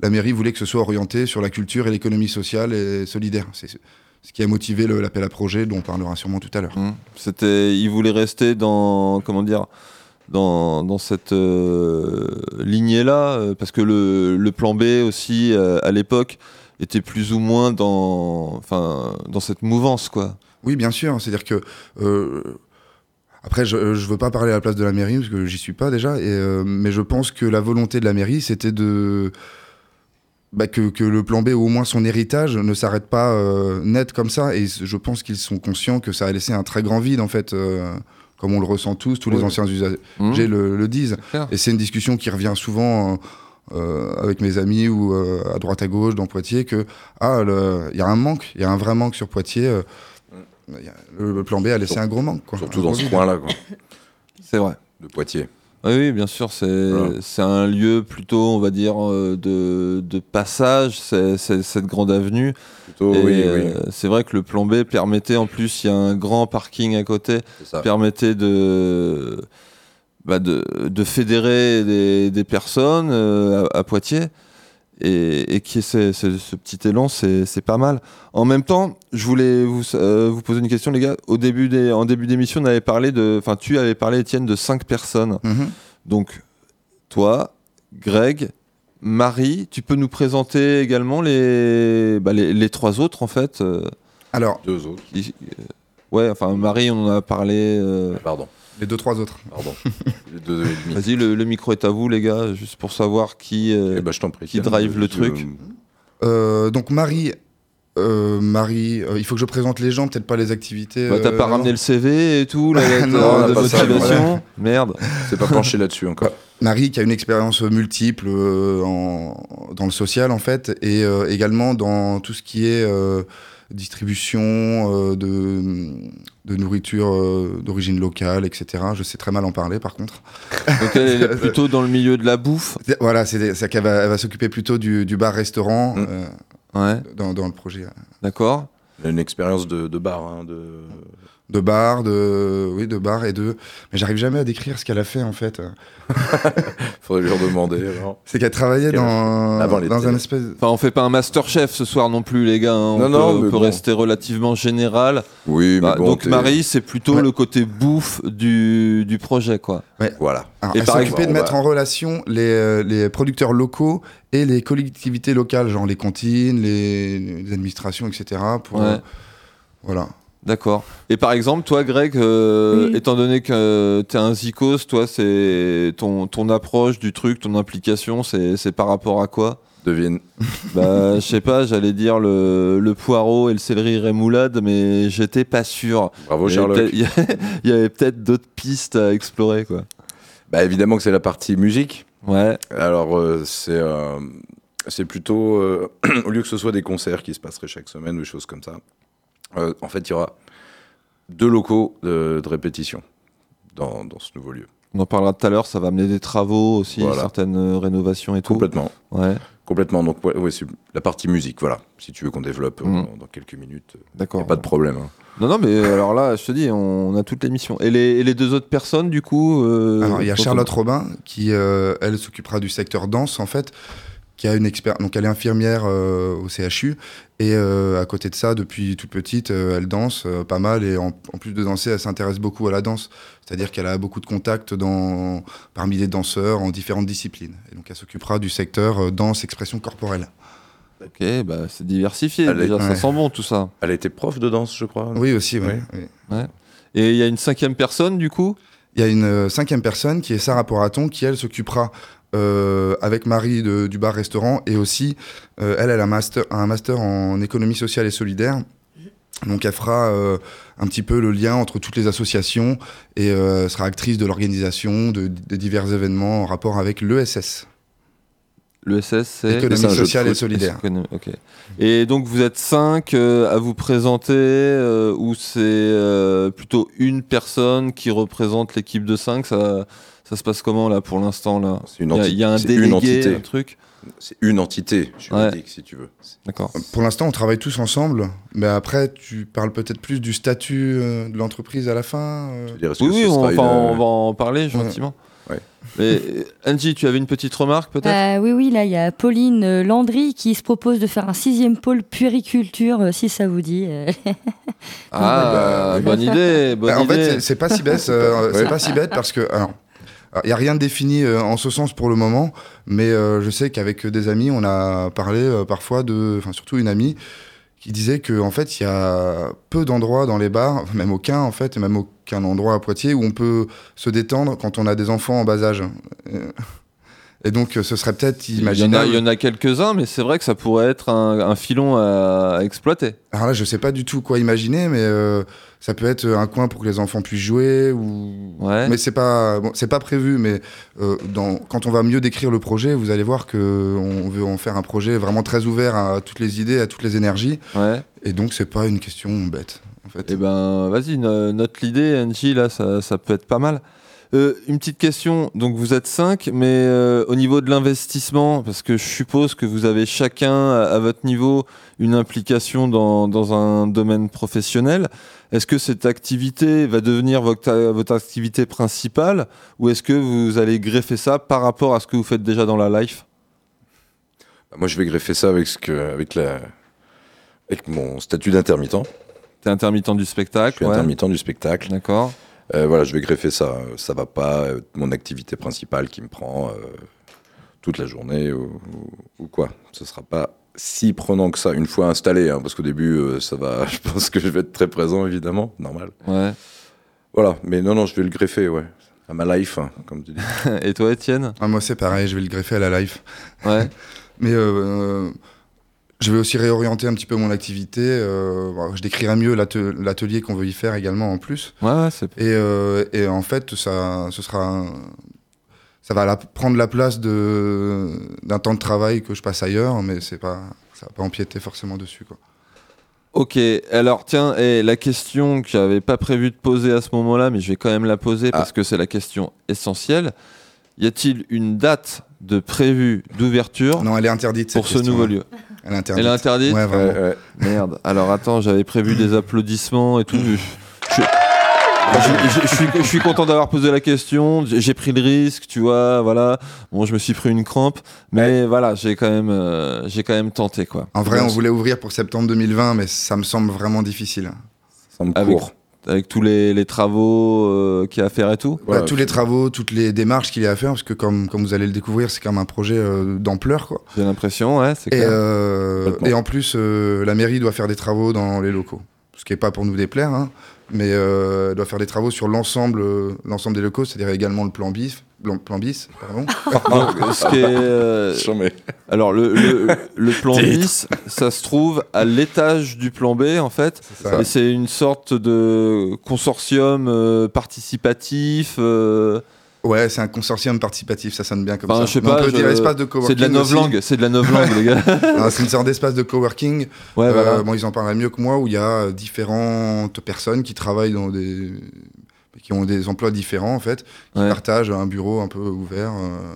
la mairie voulait que ce soit orienté sur la culture et l'économie sociale et solidaire. C'est ce qui a motivé l'appel à projet dont on parlera sûrement tout à l'heure. Mm. C'était, il voulait rester dans, comment dire, dans, dans cette euh, lignée-là, euh, parce que le, le plan B aussi euh, à l'époque était plus ou moins dans, enfin, dans cette mouvance, quoi. Oui, bien sûr. C'est-à-dire que. euh, après, je ne veux pas parler à la place de la mairie, parce que j'y suis pas déjà, et, euh, mais je pense que la volonté de la mairie, c'était de. bah, que, que le plan B, ou au moins son héritage, ne s'arrête pas euh, net comme ça. Et je pense qu'ils sont conscients que ça a laissé un très grand vide, en fait, comme on le ressent tous, tous les anciens usagers Mm. le, le disent. Et c'est une discussion qui revient souvent. Euh, avec mes amis ou euh, à droite à gauche dans Poitiers que ah il y a un manque il y a un vrai manque sur Poitiers euh, le, le plan B a laissé Sur- un gros manque quoi. Surtout dans ce coin-là, [LAUGHS] C'est vrai. de Poitiers. Oui, oui, bien sûr, c'est Voilà. c'est un lieu plutôt, on va dire, euh, de, de passage, c'est cette grande avenue. Plutôt, Et, oui, oui, c'est vrai que le plan B permettait, en plus, il y a un grand parking à côté, permettait de, bah, de, de fédérer des, des personnes euh, à, à Poitiers. Et, et qui est ce, ce- ce petit élan, c'est pas mal. En même temps, je voulais vous, euh, vous poser une question, les gars. Au début des, en début d'émission, on avait parlé de, enfin, tu avais parlé, Étienne, de cinq personnes. Mhm. Donc, toi, Greg, Marie, tu peux nous présenter également les, bah, les, les trois autres, en fait. euh, alors Deux autres. qui- euh, ouais, enfin, Marie, on en a parlé. euh, Pardon, les deux trois autres pardon. Les deux et demi. Vas-y, le, le micro est à vous, les gars, juste pour savoir qui. euh, Eh ben, je t'en prie. qui drive le truc Euh, donc Marie euh, Marie euh, il faut que je présente les gens peut-être pas les activités bah, T'as euh, pas ramené le CV et tout, [LAUGHS] la lettre Non, euh, de pas ça, motivation Merde. C'est pas penché là-dessus encore. [LAUGHS] Marie qui a une expérience multiple euh, en- dans le social en fait et euh, également dans tout ce qui est euh, distribution euh, de, de nourriture euh, d'origine locale, etc. Je sais très mal en parler par contre. Donc elle, elle est plutôt dans le milieu de la bouffe. Voilà, c'est qu'elle va, elle va s'occuper plutôt du, du bar-restaurant Mm. euh, Ouais, dans, dans le projet. d'accord. Une expérience de, de bar. hein, de... De bar, de, oui, de bar et de. Mais j'arrive jamais à décrire ce qu'elle a fait en fait. [LAUGHS] Faudrait lui redemander. C'est qu'elle travaillait dans, Avant dans un espèce. Enfin, on fait pas un master chef ce soir non plus, les gars. hein. On Non, peut, non, on mais peut bon. rester relativement général. Oui, mais Bah, bon. donc Marie, c'est plutôt Ouais. le côté bouffe du, du projet, quoi. Voilà. Alors, Et elle s'occupait exemple, de mettre va- en relation les, euh, les producteurs locaux et les collectivités locales, genre les cantines, les, les administrations, etc. Pour, Ouais. euh, voilà. D'accord. Et par exemple, toi, Greg, euh, Oui. étant donné que tu es un zikos, toi, c'est ton, ton approche du truc, ton implication, c'est c'est par rapport à quoi? Devine. [LAUGHS] Bah, je sais pas, j'allais dire le, le poireau et le céleri rémoulade, mais j'étais pas sûr. Bravo, Sherlock. peut-être- [LAUGHS] Il y avait peut-être d'autres pistes à explorer, quoi. Bah évidemment que c'est la partie musique. Ouais. Alors euh, c'est euh, c'est plutôt euh, [CLEARS THROAT] au lieu que ce soit des concerts qui se passeraient chaque semaine ou des choses comme ça. Euh, en fait, il y aura deux locaux de, de répétition dans, dans ce nouveau lieu. On en parlera tout à l'heure, ça va amener des travaux aussi, Voilà. certaines euh, rénovations et tout. Complètement. Ouais, Complètement. Donc ouais, ouais, c'est la partie musique, voilà. Si tu veux qu'on développe euh, Mhm. dans, dans quelques minutes, il d'accord. n'y a pas de problème. hein. Non, non, mais alors là, je te dis, on a toute l'émission. Et les, et les deux autres personnes, du coup euh, Alors, il y a Charlotte Robin qui, euh, elle, s'occupera du secteur danse, en fait, qui a une expert. Donc, elle est infirmière euh, au CHU. Et euh, à côté de ça, depuis toute petite, euh, elle danse euh, pas mal. Et en, en plus de danser, elle s'intéresse beaucoup à la danse. C'est-à-dire qu'elle a beaucoup de contacts dans, parmi les danseurs en différentes disciplines. Et donc, elle s'occupera du secteur euh, danse, expression corporelle. Ok, bah, c'est diversifié. Allez, déjà, ça ouais. sent bon tout ça. Elle a été prof de danse, je crois. Oui, aussi, oui. Et il y a une cinquième personne, du coup? Il y a une euh, cinquième personne qui est Sarah Poraton, qui elle s'occupera euh, avec Marie de- du bar-restaurant et aussi euh, elle, elle a un master, un master en économie sociale et solidaire. Donc elle fera euh, un petit peu le lien entre toutes les associations et sera actrice de l'organisation de, de divers événements en rapport avec l'ESS, Le SS, c'est. économie sociale et solidaire. Et donc vous êtes cinq à vous présenter, ou c'est plutôt une personne qui représente l'équipe de cinq ça, ça se passe comment là pour l'instant là C'est une, Il y a- y, un c'est délégué, une entité. un truc C'est une entité juridique, si tu veux. D'accord. Pour l'instant, on travaille tous ensemble, mais après, tu parles peut-être plus du statut euh, de l'entreprise à la fin. euh. Je dire, Oui, oui, on, une, euh, va en parler gentiment. Ouais. Mais euh, Angie, tu avais une petite remarque peut-être? Bah, oui, oui, là, il y a Pauline euh, Landry qui se propose de faire un sixième pôle puériculture, euh, si ça vous dit. euh. Ah, bah, bonne idée, bonne Bah, en idée. fait, c'est- c'est pas si bête. euh, [LAUGHS] C'est Ouais. pas si bête parce que alors, il y a rien de défini euh, en ce sens pour le moment, mais euh, je sais qu'avec des amis, on a parlé euh, parfois de, enfin surtout une amie qui disait que en fait, il y a peu d'endroits dans les bars, [LAUGHS] même aucun en fait, et même aucun endroit à Poitiers où on peut se détendre quand on a des enfants en bas âge. Euh, Et donc, euh, ce serait peut-être il y en a, imaginable. il y en a quelques-uns, mais c'est vrai que ça pourrait être un, un filon à, à exploiter. Alors là, je sais pas du tout quoi imaginer, mais euh, ça peut être un coin pour que les enfants puissent jouer ou. Ouais. Mais c'est pas bon, c'est pas prévu. Mais euh, dans, quand on va mieux décrire le projet, vous allez voir que on veut en faire un projet vraiment très ouvert à toutes les idées, à toutes les énergies. Ouais. Et donc c'est pas une question bête. En fait. Eh ben, vas-y, no- note l'idée, Angie, là, ça, ça peut être pas mal. Euh, une petite question, donc vous êtes cinq, mais euh, au niveau de l'investissement, parce que je suppose que vous avez chacun à, à votre niveau une implication dans, dans un domaine professionnel, est-ce que cette activité va devenir votre, votre activité principale ou est-ce que vous allez greffer ça par rapport à ce que vous faites déjà dans la life? Bah, Moi, je vais greffer ça avec, ce que, avec, la, avec mon statut d'intermittent. T'es intermittent du Je spectacle suis ouais. intermittent du spectacle. D'accord. Euh, voilà, je vais greffer ça. Ça va pas être mon activité principale qui me prend euh, toute la journée ou, ou- ou quoi. Ce sera pas si prenant que ça une fois installé, hein, parce qu'au début, euh, ça va. [LAUGHS] Je pense que je vais être très présent, évidemment, normal. Ouais. Voilà, mais non, non, je vais le greffer, ouais, à ma life, hein, comme tu dis. [LAUGHS] Et toi, Étienne? Ah, moi c'est pareil, je vais le greffer à la life. Ouais. [LAUGHS] Mais euh, je vais aussi réorienter un petit peu mon activité. euh, bon, je décrirai mieux l'ate- l'atelier qu'on veut y faire également en plus. Ouais, ouais, c'est. Et, euh, et en fait, ça, ce sera, un- ça va la- prendre la place de d'un temps de travail que je passe ailleurs, mais c'est pas, ça va pas empiéter forcément dessus, quoi. Ok, alors tiens, et la question que j'avais pas prévu de poser à ce moment-là, mais je vais quand même la poser Ah. parce que c'est la question essentielle. Y a-t-il une date de prévue d'ouverture Non, elle est interdite. pour ce question, nouveau hein. lieu Elle est interdite. Elle est interdite Ouais, vraiment. Ouais, ouais. Merde. Alors attends, j'avais prévu des applaudissements et tout. Je, je- je- je- je suis, je suis content d'avoir posé la question. J'ai pris le risque, tu vois. Voilà. Bon, je me suis pris une crampe, mais voilà, j'ai quand même, euh, j'ai quand même tenté quoi. En vrai, on voulait ouvrir pour septembre 2020, mais ça me semble vraiment difficile. Ça me Avec- court. avec tous les, les travaux euh, qu'il y a à faire et tout. Voilà, tous les travaux, toutes les démarches qu'il y a à faire, parce que comme, comme vous allez le découvrir, c'est quand même un projet euh, d'ampleur, quoi. J'ai l'impression, ouais, c'est Et, clair. euh, et en plus, euh, la mairie doit faire des travaux dans les locaux. Ce qui n'est pas pour nous déplaire, hein, mais euh, elle doit faire des travaux sur l'ensemble euh, l'ensemble des locaux, c'est-à-dire également le plan bis. Plan, plan bis pardon. [LAUGHS] Donc, ce qui est, euh, alors le, le, le plan bis, ça se trouve à l'étage du plan B en fait, C'est ça. et c'est une sorte de consortium euh, participatif. Ouais, c'est un consortium participatif, ça sonne bien comme Enfin, ça. je sais Mais on pas, peut je- dire espace de coworking. C'est de la novlangue, c'est de la novlangue, les gars. [LAUGHS] Ah, c'est une sorte d'espace de coworking. Ouais, Euh, voilà. bon, ils en parlent mieux que moi, où il y a euh, différentes personnes qui travaillent dans des. qui ont des emplois différents, en fait, qui Ouais. partagent un bureau un peu ouvert. euh.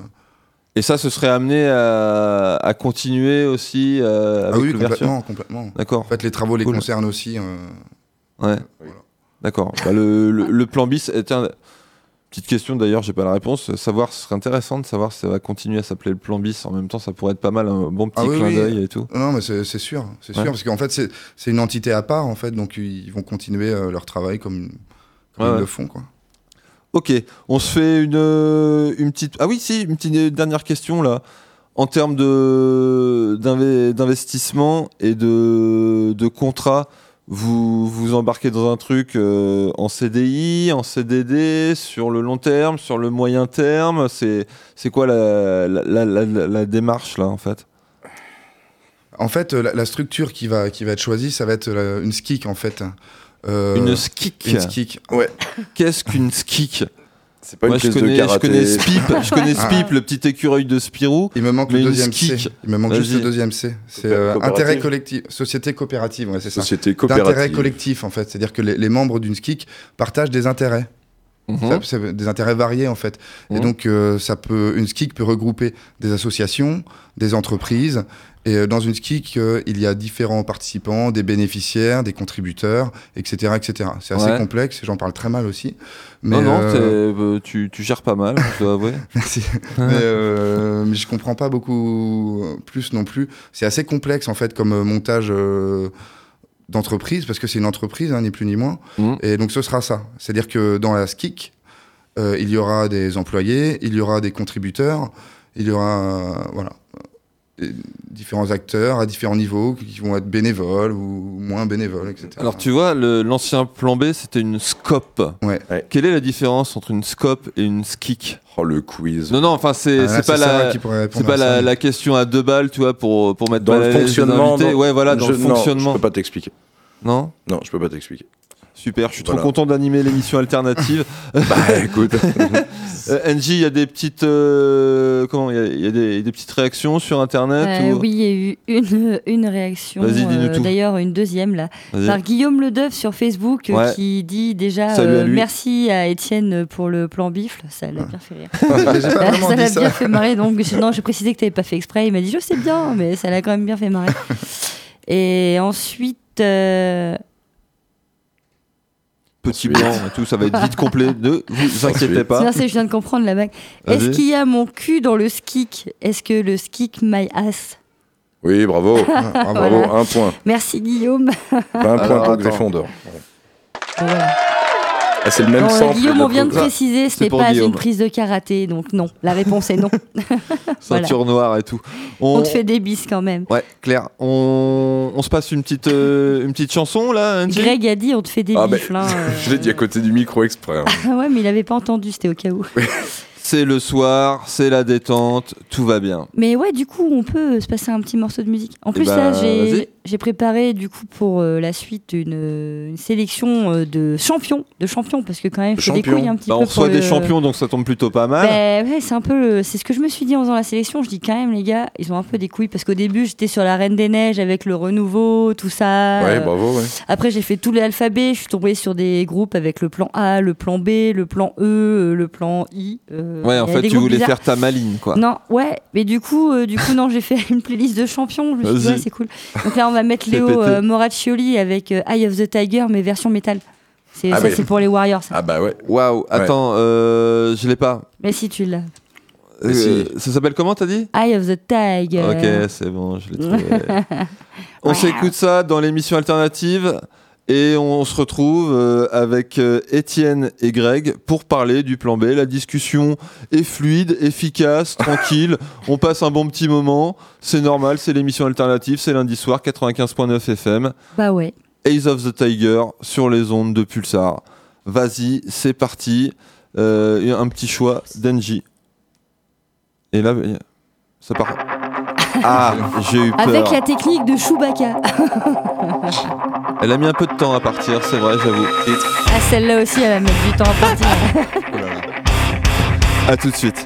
Et ça, ce serait amené à, à continuer aussi euh, Ah avec oui, l'ouverture complètement, complètement. D'accord. En fait, les travaux les concernent aussi. Ouais. D'accord. Bah, le, le- le plan bis, tiens, petite question d'ailleurs, j'ai pas la réponse. Savoir, ce serait intéressant de savoir si ça va continuer à s'appeler le plan bis. En même temps, ça pourrait être pas mal, un bon petit Ah oui, clin oui. d'œil et tout. Non, mais c'est sûr, c'est Ouais. sûr, parce qu'en fait, c'est une entité à part, en fait, donc ils vont continuer euh, leur travail comme, comme Ouais, ils ouais. le font, quoi. Ok, on se fait une, euh, une petite. Ah oui, si, une petite dernière question là. En termes d'investissement et de, de contrat, vous vous embarquez dans un truc euh, en CDI, en CDD, sur le long terme, sur le moyen terme. C'est quoi la, la, la- la- la démarche là en fait? En fait, euh, la, structure qui va, qui va être choisie, ça va être euh, une skik, en fait. Euh, Une skik. Une skik, ouais. Qu'est-ce qu'une skik C'est pas Moi, une je pièce connais, de je karaté. connais Spip, je connais Ah. Spip, le petit écureuil de Spirou. Il me manque le deuxième. C. Il me manque juste le deuxième C. C'est euh, intérêt collectif. Société coopérative, ouais, c'est ça. Société D'intérêt coopérative. collectif, en fait. C'est-à-dire que les, les membres d'une skik partagent des intérêts. Mhm. Ça, c'est des intérêts variés, en fait. Mhm. Et donc, euh, ça peut, une skik peut regrouper des associations, des entreprises. Et euh, dans une skik, euh, il y a différents participants, des bénéficiaires, des contributeurs, etc. etc. C'est assez Ouais. complexe j'en parle très mal aussi. Mais, non, non, tu, tu gères pas mal, je dois avouer. [LAUGHS] Merci. mais, mais je comprends pas beaucoup plus non plus. C'est assez complexe en fait comme montage d'entreprise parce que c'est une entreprise, hein, ni plus ni moins. Mhm. Et donc ce sera ça. C'est-à-dire que dans la SKIC, euh, il y aura des employés, il y aura des contributeurs, il y aura euh, voilà différents acteurs à différents niveaux qui vont être bénévoles ou moins bénévoles, etc. Alors tu vois, l'ancien plan B, c'était une scope. Ouais. Ouais. Quelle est la différence entre une scope et une skik Oh, le quiz. Non, non, enfin, c'est Ah, pas, la, c'est pas la, la question à deux balles, tu vois, pour, pour mettre Dans le fonctionnement. dans- Ouais, voilà, dans je- le non, fonctionnement. je peux pas t'expliquer. Non? Non, je peux pas t'expliquer. Super, je suis Voilà. trop content d'animer l'émission alternative. [LAUGHS] bah écoute. [LAUGHS] Euh, Angie, il y a des petites, euh, comment, il y a, il y a des, des petites réactions sur Internet Euh, ou- oui, il y a eu une, une réaction. Vas-y, dis-nous euh, tout. D'ailleurs, une deuxième là. Vas-y. Par Guillaume Ledeuf sur Facebook euh, Ouais. qui dit déjà à euh, merci à Étienne pour le plan bifle. Ça l'a bien fait rire. [LAUGHS] Ça ça l'a bien fait marrer. Donc, je- non, j'ai précisé que tu n'avais pas fait exprès. Il m'a dit je sais bien, mais ça l'a quand même bien fait marrer. Et ensuite. Petit blanc et tout, ça va être vite complet. Ne vous inquiétez pas. Je viens de comprendre la bague. Est-ce qu'il y a mon cul dans le skik Est-ce que le skik my ass Oui, bravo. [LAUGHS] Ah, Bravo, Voilà. un point. Merci Guillaume. Un point Alors, pour. Gryffondor. Voilà. Ah, c'est le même euh, centre. Guillaume, on vient de préciser, c'était pour pas Guillaume. une prise de karaté, donc non. La réponse est non. [LAUGHS] Ceinture noire et tout. On te fait des bis quand même. Ouais, Claire, on, on se passe une petite, euh, une petite chanson là, Angie? Greg a dit on te fait des Ah, hein, [LAUGHS] euh. Je l'ai dit à côté du micro exprès. hein. [LAUGHS] Ouais, mais il avait pas entendu, c'était au cas où. C'est le soir, c'est la détente, tout va bien. Mais ouais, du coup, on peut se passer un petit morceau de musique. En Eh plus, là, vas-y. j'ai préparé du coup pour euh, la suite une, une sélection euh, de champions, de champions, parce que quand même, champions. couilles un petit Bah, peu. on reçoit des le- champions, donc ça tombe plutôt pas mal. Ouais, c'est un peu, le- c'est ce que je me suis dit en faisant la sélection. Je dis quand même, les gars, ils ont un peu des couilles parce qu'au début, j'étais sur la Reine des Neiges avec le renouveau, tout ça. Ouais, Euh, bravo, ouais. Après, j'ai fait tout l'alphabet. Je suis tombée sur des groupes avec le plan A, le plan B, le plan E, euh, le plan I. euh, ouais, en fait, tu voulais bizarres. faire ta maline, quoi. Non, ouais, mais du coup, euh, du coup, non, j'ai fait une playlist de champions. Je me suis dit, ouais, c'est cool. Donc là, on va mettre [LAUGHS] Léo euh, Moraccioli avec euh, Eye of the Tiger, mais version métal. C'est Ah c'est pour les Warriors. ça. Ah bah ouais. Waouh, attends, euh, je l'ai pas. Mais si tu l'as. Euh, Ça s'appelle comment, t'as dit? Eye of the Tiger. Ok, c'est bon, je l'ai trouvé. [LAUGHS] on s'écoute ça dans l'émission alternative et on se retrouve euh, avec euh, Étienne et Greg pour parler du plan B. La discussion est fluide, efficace, [LAUGHS] tranquille. On passe un bon petit moment. C'est normal, c'est l'émission alternative, c'est lundi soir, 95.9 FM. Bah ouais. Ace of the Tiger sur les ondes de Pulsar. Vas-y, c'est parti. Euh, un petit choix d'Engie. Et là, ça part. Ah, j'ai eu peur. Avec la technique de Chewbacca. [LAUGHS] Elle a mis un peu de temps à partir, c'est vrai, j'avoue. ah, celle-là aussi, elle va mettre du temps à partir. [LAUGHS] À tout de suite.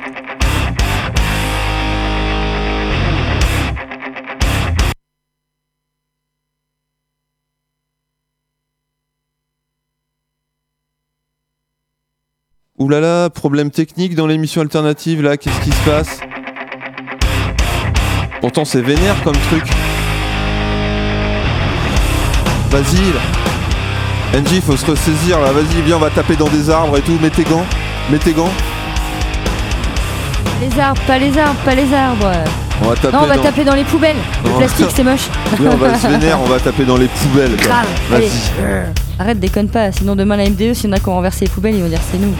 Ouh là là, problème technique dans l'émission alternative là, qu'est-ce qui se passe? Pourtant c'est vénère comme truc. Vas-y là. Angie, faut se ressaisir là, vas-y, viens, on va taper dans des arbres et tout, mets tes gants, mets tes gants. Les arbres, pas les arbres, pas les arbres. On va taper Non, on va dans... taper dans les poubelles. Le Non. plastique, [LAUGHS] c'est moche. Oui, on va [LAUGHS] se vénère, on va taper dans les poubelles. Grave. Vas-y. Arrête, déconne pas. Sinon, demain, la MDE, s'il y en a qui ont renversé les poubelles, ils vont dire c'est nous.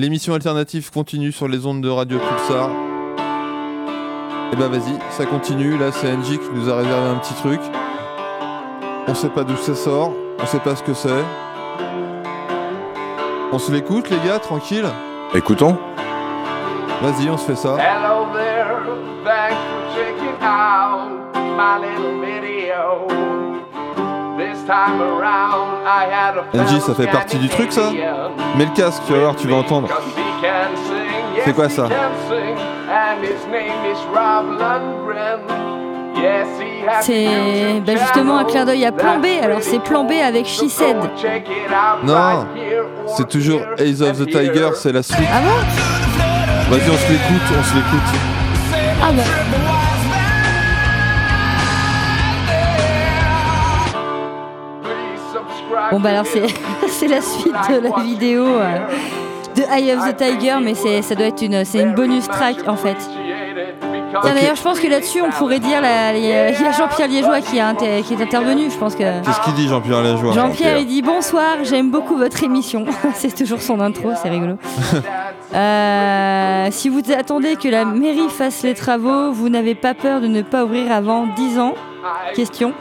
L'émission alternative continue sur les ondes de Radio Pulsar. Et bah vas-y, ça continue. Là, c'est Angie qui nous a réservé un petit truc. On sait pas d'où ça sort, on sait pas ce que c'est. On se l'écoute, les gars, tranquille? Écoutons. Vas-y, on se fait ça. Hello there, thanks for checking out my little video. This time around, I had a Angie, ça fait partie du truc, ça? Mets le casque, tu vas voir, tu vas entendre. C'est quoi ça C'est bah, justement un clin d'œil à Plan B. Alors c'est Plan B avec She Said. Non, c'est toujours Ace of the Tiger, c'est la suite. Ah bon? Vas-y, on se l'écoute, on se l'écoute. Ah bah. Bon bah alors c'est c'est la suite de la vidéo euh, de Eye of the Tiger, mais c'est ça doit être une c'est une bonus track en fait. D'ailleurs, je pense que là-dessus, on pourrait dire il y a Jean-Pierre Liégeois qui, a inter- qui est intervenu. Je pense que Qu'est-ce qu'il dit Jean-Pierre Lajoie Jean-Pierre il dit bonsoir, j'aime beaucoup votre émission. [LAUGHS] c'est toujours son intro, c'est rigolo. [LAUGHS] Euh, si vous attendez que la mairie fasse les travaux, vous n'avez pas peur de ne pas ouvrir avant 10 ans Question.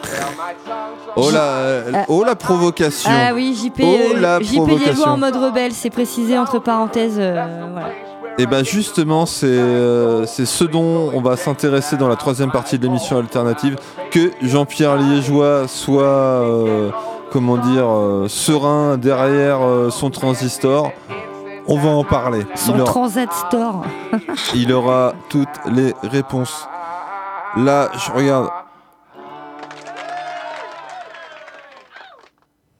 Oh la, euh, oh la provocation. Ah oui, JP, Oh euh, la JP provocation. en mode rebelle, c'est précisé entre parenthèses. euh, voilà. Et ben justement, c'est euh, ce dont on va s'intéresser dans la troisième partie de l'émission alternative, que Jean-Pierre Liégeois soit, euh, comment dire, euh, serein derrière euh, son transistor. On va en parler. Son aura- Transat Store. il aura toutes les réponses. Là, je regarde.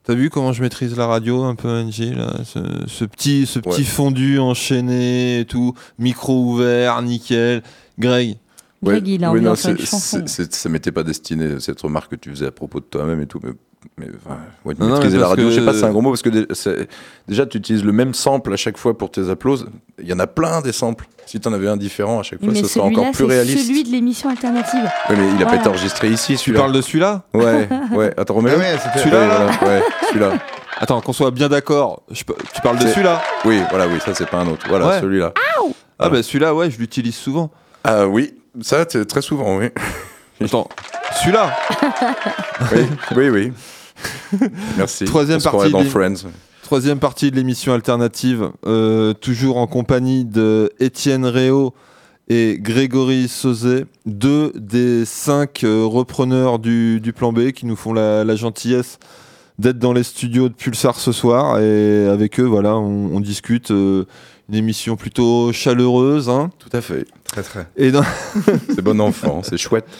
T'as vu comment je maîtrise la radio un peu, NG là ce, ce petit, ce petit Ouais. fondu enchaîné et tout, micro ouvert, nickel. Greg, Greg, il a envie d'en faire une chanson. ça m'était pas destiné, cette remarque que tu faisais à propos de toi-même et tout. Mais, mais enfin, ouais, Non, non, maîtriser la radio, que- je sais pas, c'est un gros mot parce que déjà, tu utilises le même sample à chaque fois pour tes applauses. Il y en a plein des samples. Si tu en avais un différent à chaque fois, Mais ce serait encore plus c'est réaliste. celui de l'émission alternative. Ouais, mais il a Voilà. pas été enregistré ici, tu parles de celui-là? Ouais, ouais. Attends, remets-le. Ah ouais, Celui-là, Ouais, celui-là. Attends, qu'on soit bien d'accord, peux- tu parles de celui-là? Oui, voilà, oui, ça c'est pas un autre. Voilà, Ouais. celui-là. Ah bah celui-là, ouais, je l'utilise souvent. Ah oui, ça c'est très souvent, oui. Attends, celui-là [LAUGHS] oui, oui, oui. Merci. Troisième On partie dans des- Friends. Troisième partie de l'émission alternative, euh, toujours en compagnie de Étienne Réau et Grégory Sauzet, deux des cinq euh, repreneurs du, du plan B qui nous font la, la gentillesse d'être dans les studios de Pulsar ce soir. Et avec eux, voilà, on, on discute. euh, une émission plutôt chaleureuse. hein. Tout à fait. Très très. Et dans, C'est bon enfant, c'est chouette. [LAUGHS]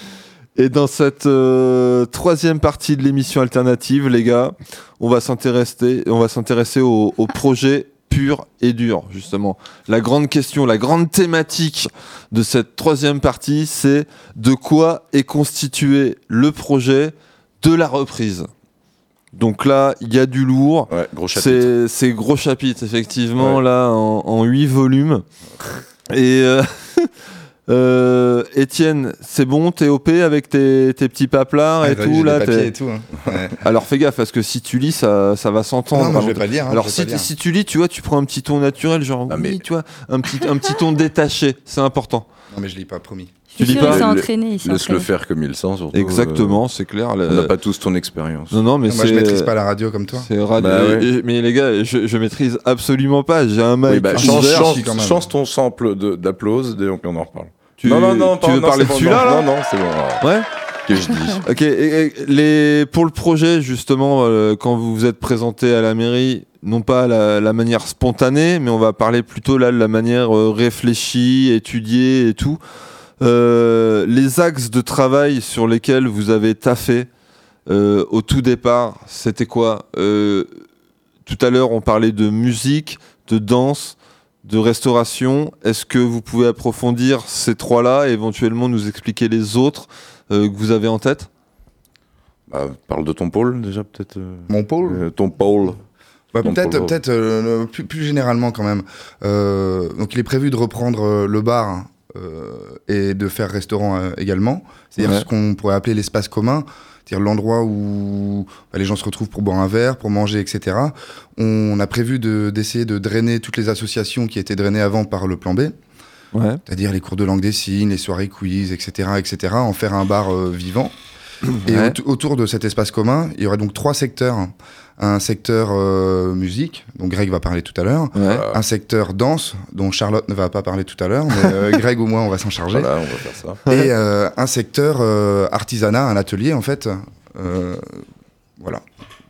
Et dans cette euh, troisième partie de l'émission alternative, les gars, on va s'intéresser, on va s'intéresser au, au projet pur et dur, justement. La grande question, la grande thématique de cette troisième partie, c'est de quoi est constitué le projet de la reprise. Donc là, il y a du lourd. Ouais, gros chapitre. C'est gros chapitre, effectivement, Ouais. là, en, en 8 volumes. Et euh, Étienne, c'est bon, t'es OP avec tes, tes petits paplards et tout là et tout. hein. [LAUGHS] Ouais. Alors fais gaffe, parce que si tu lis, ça, ça va s'entendre. Non, moi, je vais pas le lire. hein, Alors si, pas le lire. si tu lis, tu vois, tu prends un petit ton naturel, genre Ah, oui, mais- tu vois, un petit, un petit ton détaché, c'est important. Non, mais je lis pas, promis. Tu Je suis lis sûr, pas entraîné. il Laisse-le faire comme il le sent, surtout. Exactement, c'est clair. euh, on n'a pas tous ton expérience. Non, non, mais moi, je maîtrise pas la radio comme toi. C'est radio. Bah ouais. et- Mais les gars, je, je maîtrise absolument pas. J'ai un mic. Oui, bah, Ah, change ton sample de- d'applause et on en reparle. Tu, non, non, non, tu veux non, parler de bon, celui-là là Non, non, c'est bon. Ouais. Que je dis. [LAUGHS] Ok. et- et les, pour le projet, justement, euh, quand vous vous êtes présenté à la mairie, non pas la, la manière spontanée, mais on va parler plutôt là de la manière euh, réfléchie, étudiée et tout. Euh, les axes de travail sur lesquels vous avez taffé euh, au tout départ, c'était quoi? Euh, Tout à l'heure, on parlait de musique, de danse, de restauration. Est-ce que vous pouvez approfondir ces trois-là et éventuellement nous expliquer les autres euh, que vous avez en tête? Bah, parle de ton pôle déjà, peut-être. euh, Mon pôle? Euh, ton pôle. Bah, peut-être, euh, plus, plus généralement quand même. Euh, donc, il est prévu de reprendre euh, le bar euh, et de faire restaurant euh, également. C'est-à-dire Ouais. ce qu'on pourrait appeler l'espace commun, c'est-à-dire l'endroit où bah, les gens se retrouvent pour boire un verre, pour manger, etc. On a prévu de- d'essayer de drainer toutes les associations qui étaient drainées avant par le plan B, Ouais. c'est-à-dire les cours de langue des signes, les soirées quiz, etc., etc. En faire un bar euh, vivant. Et Ouais. aut- autour de cet espace commun, il y aurait donc trois secteurs. Un secteur euh, musique, dont Greg va parler tout à l'heure. Ouais. Un secteur danse, dont Charlotte ne va pas parler tout à l'heure, mais euh, [LAUGHS] Greg ou moi, on va s'en charger. Voilà, on va faire ça. Et euh, un secteur euh, artisanat, un atelier en fait. Euh, voilà.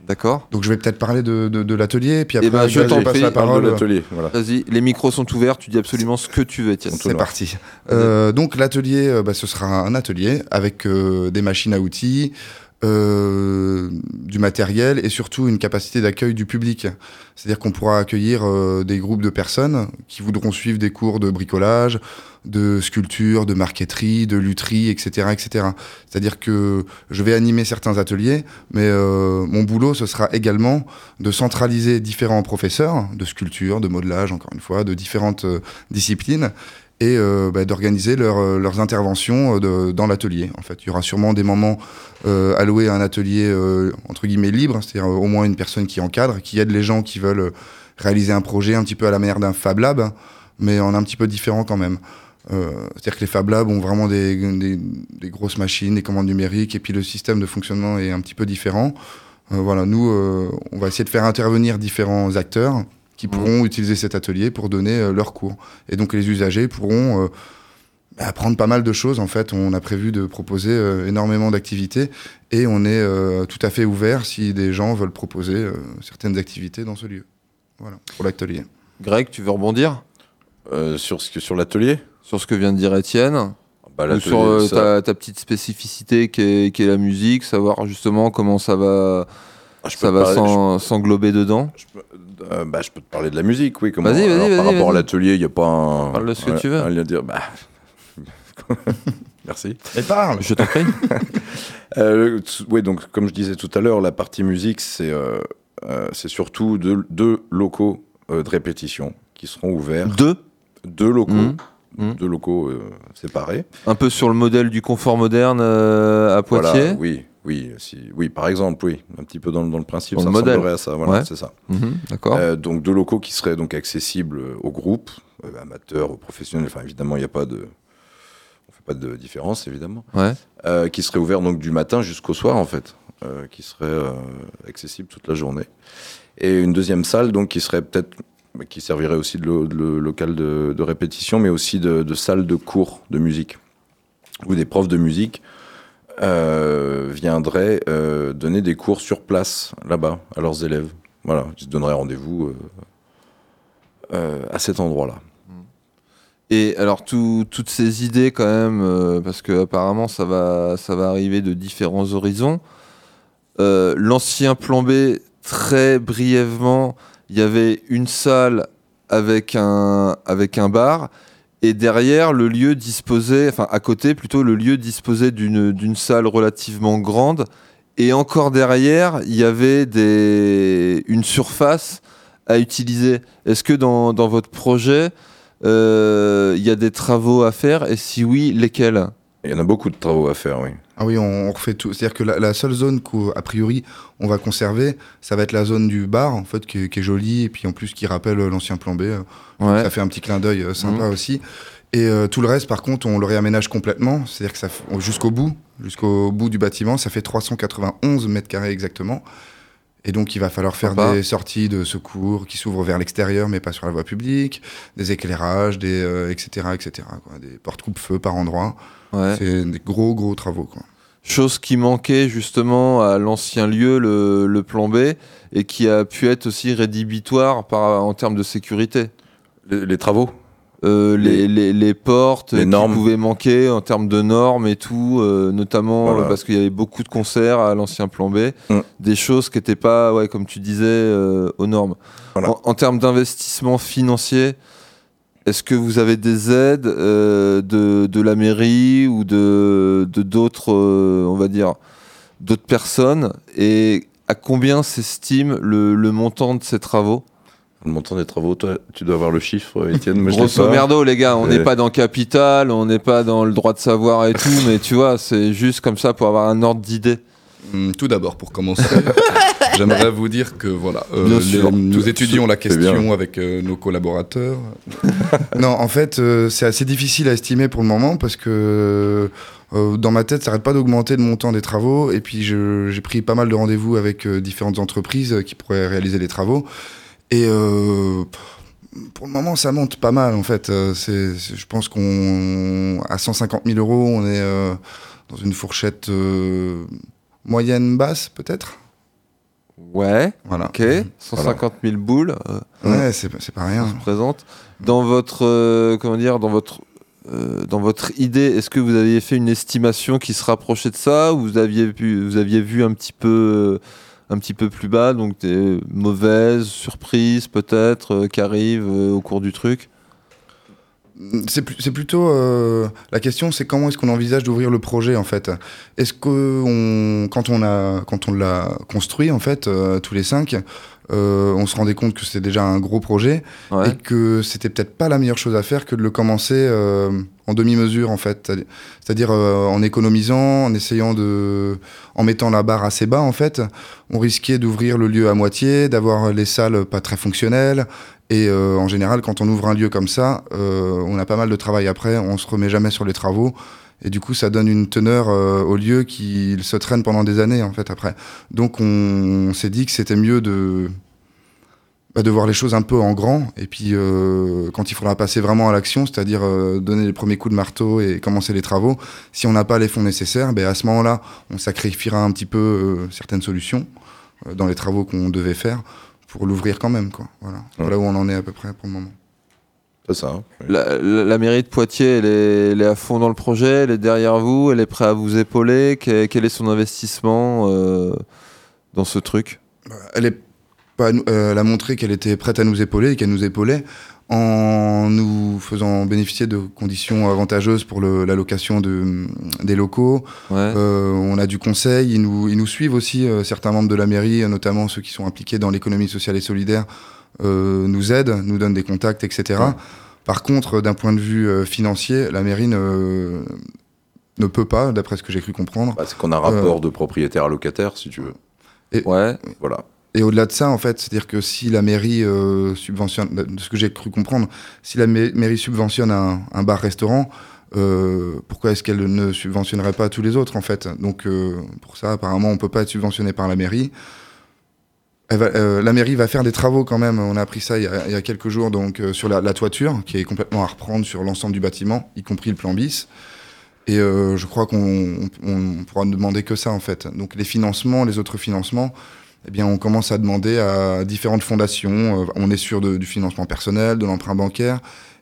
D'accord. Donc je vais peut-être parler de, de, de l'atelier, puis Eh après ben, je t'en passe la parole. voilà. Vas-y, les micros sont ouverts, tu dis absolument ce que tu veux, Étienne. C'est parti. Euh, donc l'atelier, bah, ce sera un atelier avec euh, des machines à outils, euh, du matériel et surtout une capacité d'accueil du public. C'est-à-dire qu'on pourra accueillir euh, des groupes de personnes qui voudront suivre des cours de bricolage, de sculpture, de marqueterie, de lutherie, etc., etc. C'est-à-dire que je vais animer certains ateliers, mais euh, mon boulot ce sera également de centraliser différents professeurs de sculpture, de modelage, encore une fois, de différentes disciplines et euh, bah, d'organiser leur, euh, leurs interventions euh, de- dans l'atelier. En fait, il y aura sûrement des moments euh, alloués à un atelier euh, entre guillemets libre, c'est-à-dire euh, au moins une personne qui encadre, qui aide les gens qui veulent réaliser un projet un petit peu à la manière d'un Fab Lab, mais en un petit peu différent quand même. C'est-à-dire que les Fab Labs ont vraiment des, des, des grosses machines, des commandes numériques, et puis le système de fonctionnement est un petit peu différent. Voilà, nous, on va essayer de faire intervenir différents acteurs qui pourront utiliser cet atelier pour donner euh, leurs cours. Et donc les usagers pourront euh, apprendre pas mal de choses. En fait, on a prévu de proposer euh, énormément d'activités et on est euh, tout à fait ouvert si des gens veulent proposer euh, certaines activités dans ce lieu. Voilà, pour l'atelier. Greg, tu veux rebondir? Euh, sur, ce que- sur l'atelier? Sur ce que vient de dire Étienne? Bah, Ou l'atelier, sur euh, ça- ta, ta petite spécificité qui est, qui est la musique, savoir justement comment ça va, Ah, je peux ça va s'englober dedans? Je peux- euh, bah, je peux te parler de la musique, oui. comment- Vas-y, vas-y, vas-y, Par rapport à l'atelier, il n'y a pas un. Parle de ce que un- tu veux. un lien à dire. Bah... [LAUGHS] Merci. Et parle Je t'en prie. [LAUGHS] Euh, oui, donc comme je disais tout à l'heure, la partie musique, c'est euh, euh, c'est surtout deux, deux locaux euh, de répétition qui seront ouverts. Deux, Deux locaux, Mhm. Mhm. deux locaux euh, séparés. un peu sur le modèle du confort moderne euh, à Poitiers. Voilà, oui, oui, si, oui, par exemple, oui, un petit peu dans, le- dans le principe, Dans ça le modèle. à ça. Voilà, Ouais. c'est ça. Mhm, D'accord. Euh, donc deux locaux qui seraient donc accessibles euh, aux groupes, euh, amateurs, aux professionnels. Enfin, évidemment, il n'y a pas de, on fait pas de différence, évidemment. Ouais. Euh, qui seraient ouverts donc du matin jusqu'au soir, en fait, qui seraient accessibles toute la journée. Et une deuxième salle, donc, qui serait peut-être, bah, qui servirait aussi de, lo- de lo- local de, de répétition, mais aussi de, de salle de cours de musique, où des profs de musique euh, viendraient euh, donner des cours sur place, là-bas, à leurs élèves. Voilà, ils se donneraient rendez-vous euh, à cet endroit-là. Et alors tout- toutes ces idées quand même, parce que apparemment ça va, ça va arriver de différents horizons. L'ancien plan B, très brièvement, il y avait une salle avec un, avec un bar. Et derrière, le lieu disposait, enfin à côté plutôt, le lieu disposait d'une salle relativement grande. Et encore derrière, il y avait des, une surface à utiliser. Est-ce que dans, dans votre projet, euh, il y a des travaux à faire? Et si oui, lesquels? Il y en a beaucoup de travaux à faire, oui. Ah oui, on, on refait tout. C'est-à-dire que la, la seule zone qu'a priori on va conserver, ça va être la zone du bar, en fait, qui, est- qui est jolie, et puis en plus qui rappelle euh, l'ancien plan B. euh, Ouais. Ça fait un petit clin d'œil euh, sympa aussi. Et euh, tout le reste, par contre, on le réaménage complètement, c'est-à-dire que ça jusqu'au bout, jusqu'au bout du bâtiment, ça fait 391 mètres carrés exactement. Et donc, il va falloir faire Sympa. des sorties de secours qui s'ouvrent vers l'extérieur, mais pas sur la voie publique, des éclairages, des, euh, etc., etc. quoi, des portes coupe-feu par endroit. Ouais. C'est des gros, gros travaux. Quoi. Chose qui manquait justement à l'ancien lieu, le, le plan B, et qui a pu être aussi rédhibitoire par, en termes de sécurité. Les, les travaux? Euh, les, les, les portes Les qui normes. pouvaient manquer en termes de normes et tout, euh, notamment Voilà. parce qu'il y avait beaucoup de concerts à l'ancien plan B, Mm. des choses qui n'étaient pas, ouais, comme tu disais, euh, aux normes. Voilà. En, en termes d'investissement financier, est-ce que vous avez des aides euh, de, de la mairie ou de de d'autres, euh, on va dire, d'autres personnes? Et à combien s'estime le, le montant de ces travaux? Le montant des travaux, toi, tu dois avoir le chiffre, Étienne. je l'ai Grosso merdo, les gars, on n'est pas dans Capital, on n'est pas dans le droit de savoir et tout, [LAUGHS] mais tu vois, c'est juste comme ça pour avoir un ordre d'idée. Hum, Tout d'abord, pour commencer, [LAUGHS] j'aimerais vous dire que voilà, euh, les- nous étudions la question avec euh, nos collaborateurs. [LAUGHS] non, en fait, euh, c'est assez difficile à estimer pour le moment parce que euh, dans ma tête, ça n'arrête pas d'augmenter le montant des travaux. Et puis, j'ai pris pas mal de rendez-vous avec euh, différentes entreprises qui pourraient réaliser les travaux. Et euh, pour le moment, ça monte pas mal en fait. Euh, c'est, je pense qu'on à 150 000 euros, on est euh, dans une fourchette euh, moyenne basse peut-être. Ouais. Voilà. Ok. 150 000 boules. euh, Ouais, c'est c'est pas rien. se présente. Dans votre, euh, comment dire, dans votre, euh, dans votre idée, est-ce que vous aviez fait une estimation qui se rapprochait de ça, ou vous aviez vu, vous aviez vu un petit peu, un petit peu plus bas, donc des mauvaises surprises peut-être qui arrivent au cours du truc? C'est plutôt euh, la question, c'est comment est-ce qu'on envisage d'ouvrir le projet en fait? Est-ce que on, quand on a quand on l'a construit en fait euh, tous les cinq, euh, on se rendait compte que c'était déjà un gros projet Ouais. et que c'était peut-être pas la meilleure chose à faire que de le commencer euh, en demi-mesure en fait, C'est-à-dire- c'est-à-dire euh, en économisant, en essayant de, en mettant la barre assez bas en fait, on risquait d'ouvrir le lieu à moitié, d'avoir les salles pas très fonctionnelles. Et euh, en général, quand on ouvre un lieu comme ça, euh, on a pas mal de travail après, on se remet jamais sur les travaux. Et du coup, ça donne une teneur euh, au lieu qui se traîne pendant des années, en fait, après. Donc, on, s'est dit que c'était mieux de, bah, de voir les choses un peu en grand. Et puis, euh, quand il faudra passer vraiment à l'action, c'est-à-dire euh, donner les premiers coups de marteau et commencer les travaux, si on n'a pas les fonds nécessaires, ben, à ce moment-là, on sacrifiera un petit peu euh, certaines solutions dans les travaux qu'on devait faire pour l'ouvrir quand même. Quoi. Voilà. voilà où on en est à peu près pour le moment. C'est ça. hein. La, la- la mairie de Poitiers, elle est, elle est à fond dans le projet, elle est derrière vous, elle est prête à vous épauler. Quel, quel est son investissement euh, dans ce truc? Elle, est pas, euh, elle a montré qu'elle était prête à nous épauler et qu'elle nous épaulait en nous faisant bénéficier de conditions avantageuses pour le- la location de, des locaux. Ouais. Euh, on a du conseil, ils nous, ils nous suivent aussi, euh, certains membres de la mairie, notamment ceux qui sont impliqués dans l'économie sociale et solidaire, euh, nous aident, nous donnent des contacts, etc. Par contre, d'un point de vue euh, financier, la mairie ne, ne peut pas, d'après ce que j'ai cru comprendre. Bah, c'est qu'on a un rapport de propriétaire à locataire, si tu veux. Et, Ouais. Voilà. Et au-delà de ça, en fait, c'est-à-dire que si la mairie euh, subventionne, de ce que j'ai cru comprendre, si la ma- mairie subventionne un, bar-restaurant, euh, pourquoi est-ce qu'elle ne subventionnerait pas tous les autres, en fait? Donc, euh, pour ça, apparemment, on peut pas être subventionné par la mairie. La mairie va faire des travaux quand même. On a appris ça il y a, quelques jours, donc sur la, la toiture, qui est complètement à reprendre sur l'ensemble du bâtiment, y compris le plan bis. Et je crois qu'on on, on pourra ne demander que ça en fait. Donc les financements, les autres financements, eh bien on commence à demander à différentes fondations. Euh, on est sûr de- du financement personnel, de l'emprunt bancaire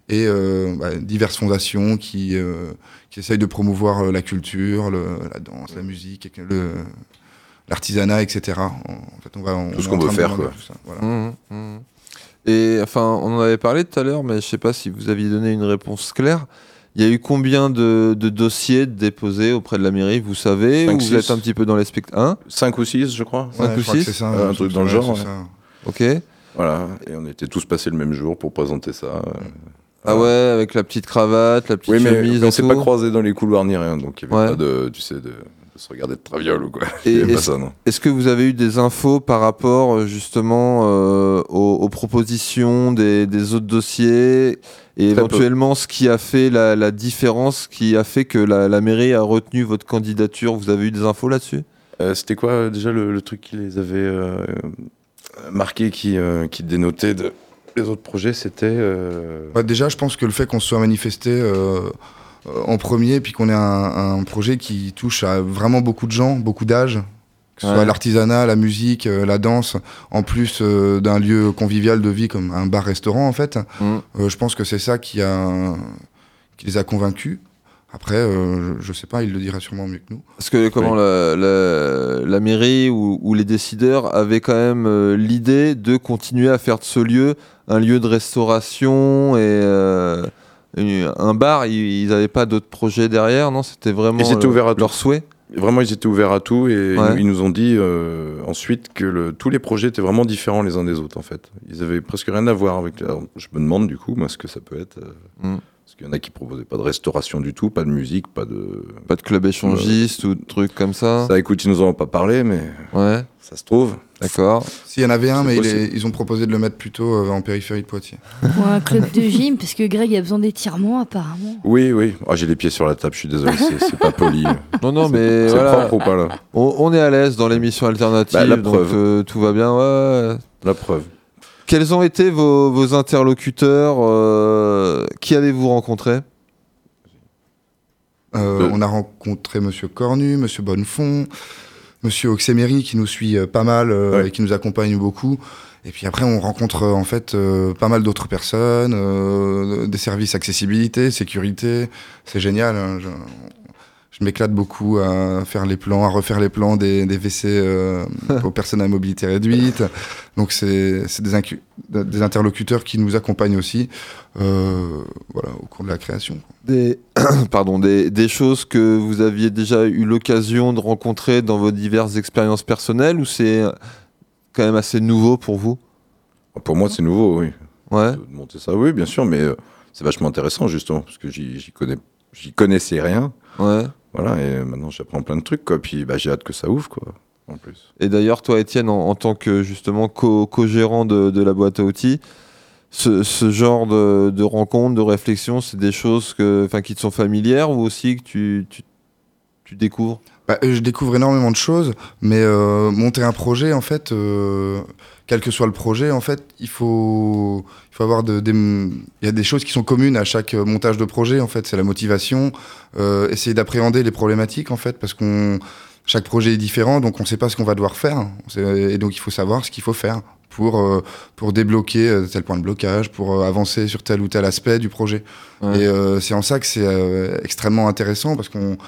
et euh, bah, diverses fondations qui euh, qui essayent de promouvoir la culture, le- la danse, la musique, l'artisanat, etc. En en fait, on va on Tout ce qu'on veut faire, demander quoi. tout ça, voilà. Mhm, mhm. Et enfin, on en avait parlé tout à l'heure, mais je sais pas si vous aviez donné une réponse claire. Il y a eu combien de, de dossiers déposés auprès de la mairie, vous savez Cinq, Ou vous êtes un petit peu dans les spectacles 1 5 ou 6, je crois. Cinq Ouais, ou je crois que six c'est ça, Un je truc dans le genre, ouais. Ok. Voilà. Et on était tous passés le même jour pour présenter ça. euh, Ah ouais, avec la petite cravate, la petite Oui, mais chemise. on et s'est pas croisés dans les couloirs ni rien, donc il y avait Ouais. pas de, tu sais, de se regarder de traviole ou quoi. Est-ce- que vous avez eu des infos par rapport euh, justement euh, aux, aux propositions des, des autres dossiers et Très éventuellement ce qui a fait la, la différence, qui a fait que la, la mairie a retenu votre candidature? Vous avez eu des infos là-dessus? Euh, C'était quoi déjà le, le truc qui les avait euh, marqués, qui, euh, qui dénotait de, les autres projets? C'était. euh, Bah, déjà, je pense que le fait qu'on se soit manifesté en premier, puis qu'on ait un, un projet qui touche à vraiment beaucoup de gens, beaucoup d'âges, que ce Ouais. soit l'artisanat, la musique, euh, la danse, en plus euh, d'un lieu convivial de vie comme un bar-restaurant, en fait, Mm. euh, je pense que c'est ça qui, a, qui les a convaincus. Après, euh, je, je sais pas, il le dira sûrement mieux que nous. Parce que comment la, la- la mairie ou, ou les décideurs avaient quand même euh, l'idée de continuer à faire de ce lieu un lieu de restauration et euh, un bar. Ils n'avaient pas d'autres projets derrière, non? C'était vraiment Ils étaient ouverts à tout. leur souhait? Vraiment, ils étaient ouverts à tout et Ouais. ils, ils nous ont dit euh, ensuite que le- tous les projets étaient vraiment différents les uns des autres en fait. Ils avaient presque rien à voir avec. alors, je me demande du coup, moi, ce que ça peut être. euh, Mm. Parce qu'il y en a qui proposaient pas de restauration du tout, pas de musique, pas de. Pas de club échangiste ou de trucs comme ça. Ça, écoute, ils nous en ont pas parlé, mais Ouais, ça se trouve. d'accord. S'il y en avait un, mais il possible. est- ils ont proposé de le mettre plutôt euh, en périphérie de Poitiers. Ou un club de gym, parce que Greg a besoin d'étirements apparemment. Oui, oui. Ah, J'ai les pieds sur la table, je suis désolé, c'est [LAUGHS] c'est pas poli. Non, non, mais C'est voilà, propre ou pas là on, on est à l'aise dans l'émission alternative, Bah, la donc preuve. euh, tout va bien. Ouais. La preuve. Quels ont été vos, vos interlocuteurs euh, Qui avez-vous rencontré Euh, Euh. On a rencontré Monsieur Cornu, Monsieur Bonnefond, Monsieur Oxemery qui nous suit pas mal Ouais. et qui nous accompagne beaucoup. Et puis après, on rencontre en fait euh, pas mal d'autres personnes, euh, des services accessibilité, sécurité. C'est génial. hein. Je, je m'éclate beaucoup à faire les plans, à refaire les plans des, des WC euh, [LAUGHS] aux personnes à mobilité réduite. Donc c'est c'est des, interlocuteurs qui nous accompagnent aussi, euh, voilà, au cours de la création. Des, [COUGHS] pardon, des, des choses que vous aviez déjà eu l'occasion de rencontrer dans vos diverses expériences personnelles ou c'est quand même assez nouveau pour vous? Pour moi, c'est nouveau, oui. Ouais. De monter ça, oui, bien sûr, mais euh, c'est vachement intéressant, justement, parce que j'y j'y connais, j'y connaissais rien. Ouais. Voilà, et maintenant, j'apprends plein de trucs, quoi. Puis, bah, j'ai hâte que ça ouvre, quoi, en plus. Et d'ailleurs, toi, Étienne, en, tant que justement co- co-gérant de, de la boîte à outils, ce, genre de, de rencontres, de réflexions, c'est des choses que, qui te sont familières ou aussi que tu, tu découvres? Bah, euh, je découvre énormément de choses, mais euh, monter un projet, en fait, euh, quel que soit le projet, en fait, il faut, il faut avoir de, des, il y a des choses qui sont communes à chaque euh, montage de projet. En fait, c'est la motivation, euh, essayer d'appréhender les problématiques, en fait, parce qu'on chaque projet est différent, donc on ne sait pas ce qu'on va devoir faire, et donc il faut savoir ce qu'il faut faire pour euh, pour débloquer euh, tel point de blocage, pour euh, avancer sur tel ou tel aspect du projet. Ouais. Et euh, c'est en ça que c'est extrêmement intéressant parce qu'on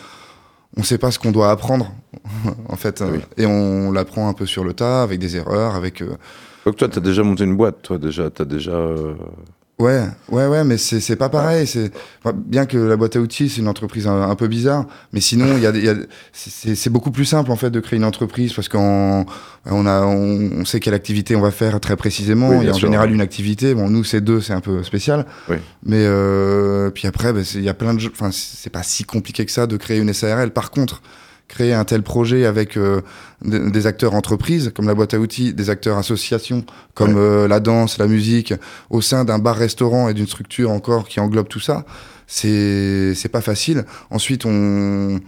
on sait pas ce qu'on doit apprendre [LAUGHS] en fait Oui. et on l'apprend un peu sur le tas avec des erreurs avec euh, Donc, toi, t'as déjà monté une boîte, toi, déjà. T'as déjà. Ouais ouais ouais mais c'est c'est pas pareil c'est enfin, bien que la boîte à outils c'est une entreprise un, un peu bizarre mais sinon il y a, y a c'est- beaucoup plus simple en fait de créer une entreprise parce qu'on on a on, on sait quelle activité on va faire très précisément. Oui, il y a en sûr, général ouais. une activité. Bon nous c'est deux c'est un peu spécial. Oui. mais euh, puis après bah, il y a plein de enfin c'est pas si compliqué que ça de créer une SARL par contre créer un tel projet avec euh, des, acteurs entreprises comme la boîte à outils, des acteurs associations comme euh, la danse, la musique, au sein d'un bar-restaurant et d'une structure encore qui englobe tout ça, c'est c'est pas facile. Ensuite, on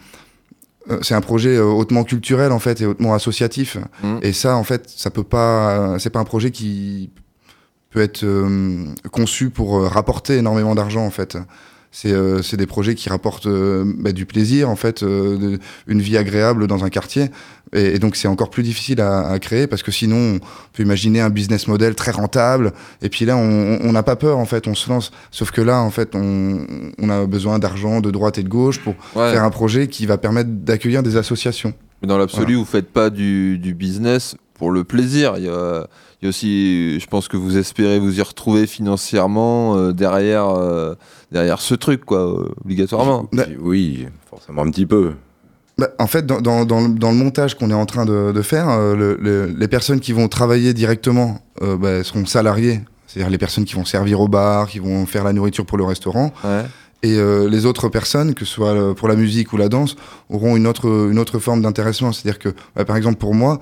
euh, c'est un projet hautement culturel en fait et hautement associatif. Mhm. Et ça, en fait, ça peut pas. C'est pas un projet qui peut être euh, conçu pour rapporter énormément d'argent en fait. C'est euh, des projets qui rapportent euh, bah, du plaisir en fait, euh, de- une vie agréable dans un quartier. Et, et donc c'est encore plus difficile à, à créer parce que sinon on peut imaginer un business model très rentable. Et puis là on n'a pas peur en fait, on se lance. Sauf que là en fait on, on a besoin d'argent de droite et de gauche pour Ouais. faire un projet qui va permettre d'accueillir des associations. Mais dans l'absolu, vous faites pas du, du business pour le plaisir. Il y a, il y a aussi, je pense que vous espérez vous y retrouver financièrement euh, derrière, euh, derrière ce truc, quoi, obligatoirement. Bah- Oui, forcément, un petit peu. Bah, en fait, dans, dans, dans, le- dans le montage qu'on est en train de, de faire, euh, le- le- les personnes qui vont travailler directement euh, bah, seront salariées. C'est-à-dire les personnes qui vont servir au bar, qui vont faire la nourriture pour le restaurant. Ouais. Et euh, les autres personnes, que ce soit pour la musique ou la danse, auront une autre, une autre forme d'intéressement. C'est-à-dire que, bah, par exemple, pour moi,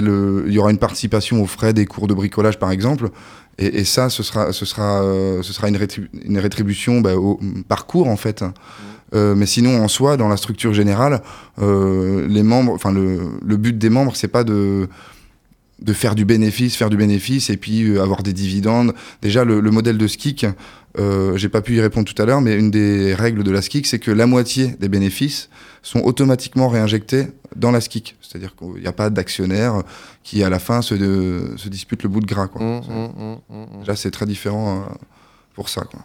le- il y aura une participation aux frais des cours de bricolage, par exemple. Et, et ça, ce sera, ce sera, euh, ce sera une, rétribu- une rétribution bah, au parcours, en fait. Euh, mais sinon, en soi, dans la structure générale, euh, les membres, enfin le, le but des membres, c'est pas de de faire du bénéfice, faire du bénéfice et puis euh, avoir des dividendes. Déjà, le, le modèle de SKIC, euh, j'ai pas pu y répondre tout à l'heure, mais une des règles de la SKIC, c'est que la moitié des bénéfices sont automatiquement réinjectés dans la SKIC. C'est-à-dire qu'il n'y a pas d'actionnaire qui, à la fin, se, de- se dispute le bout de gras. Quoi. Hum, hum, hum. Déjà, c'est très différent euh, pour ça. Quoi.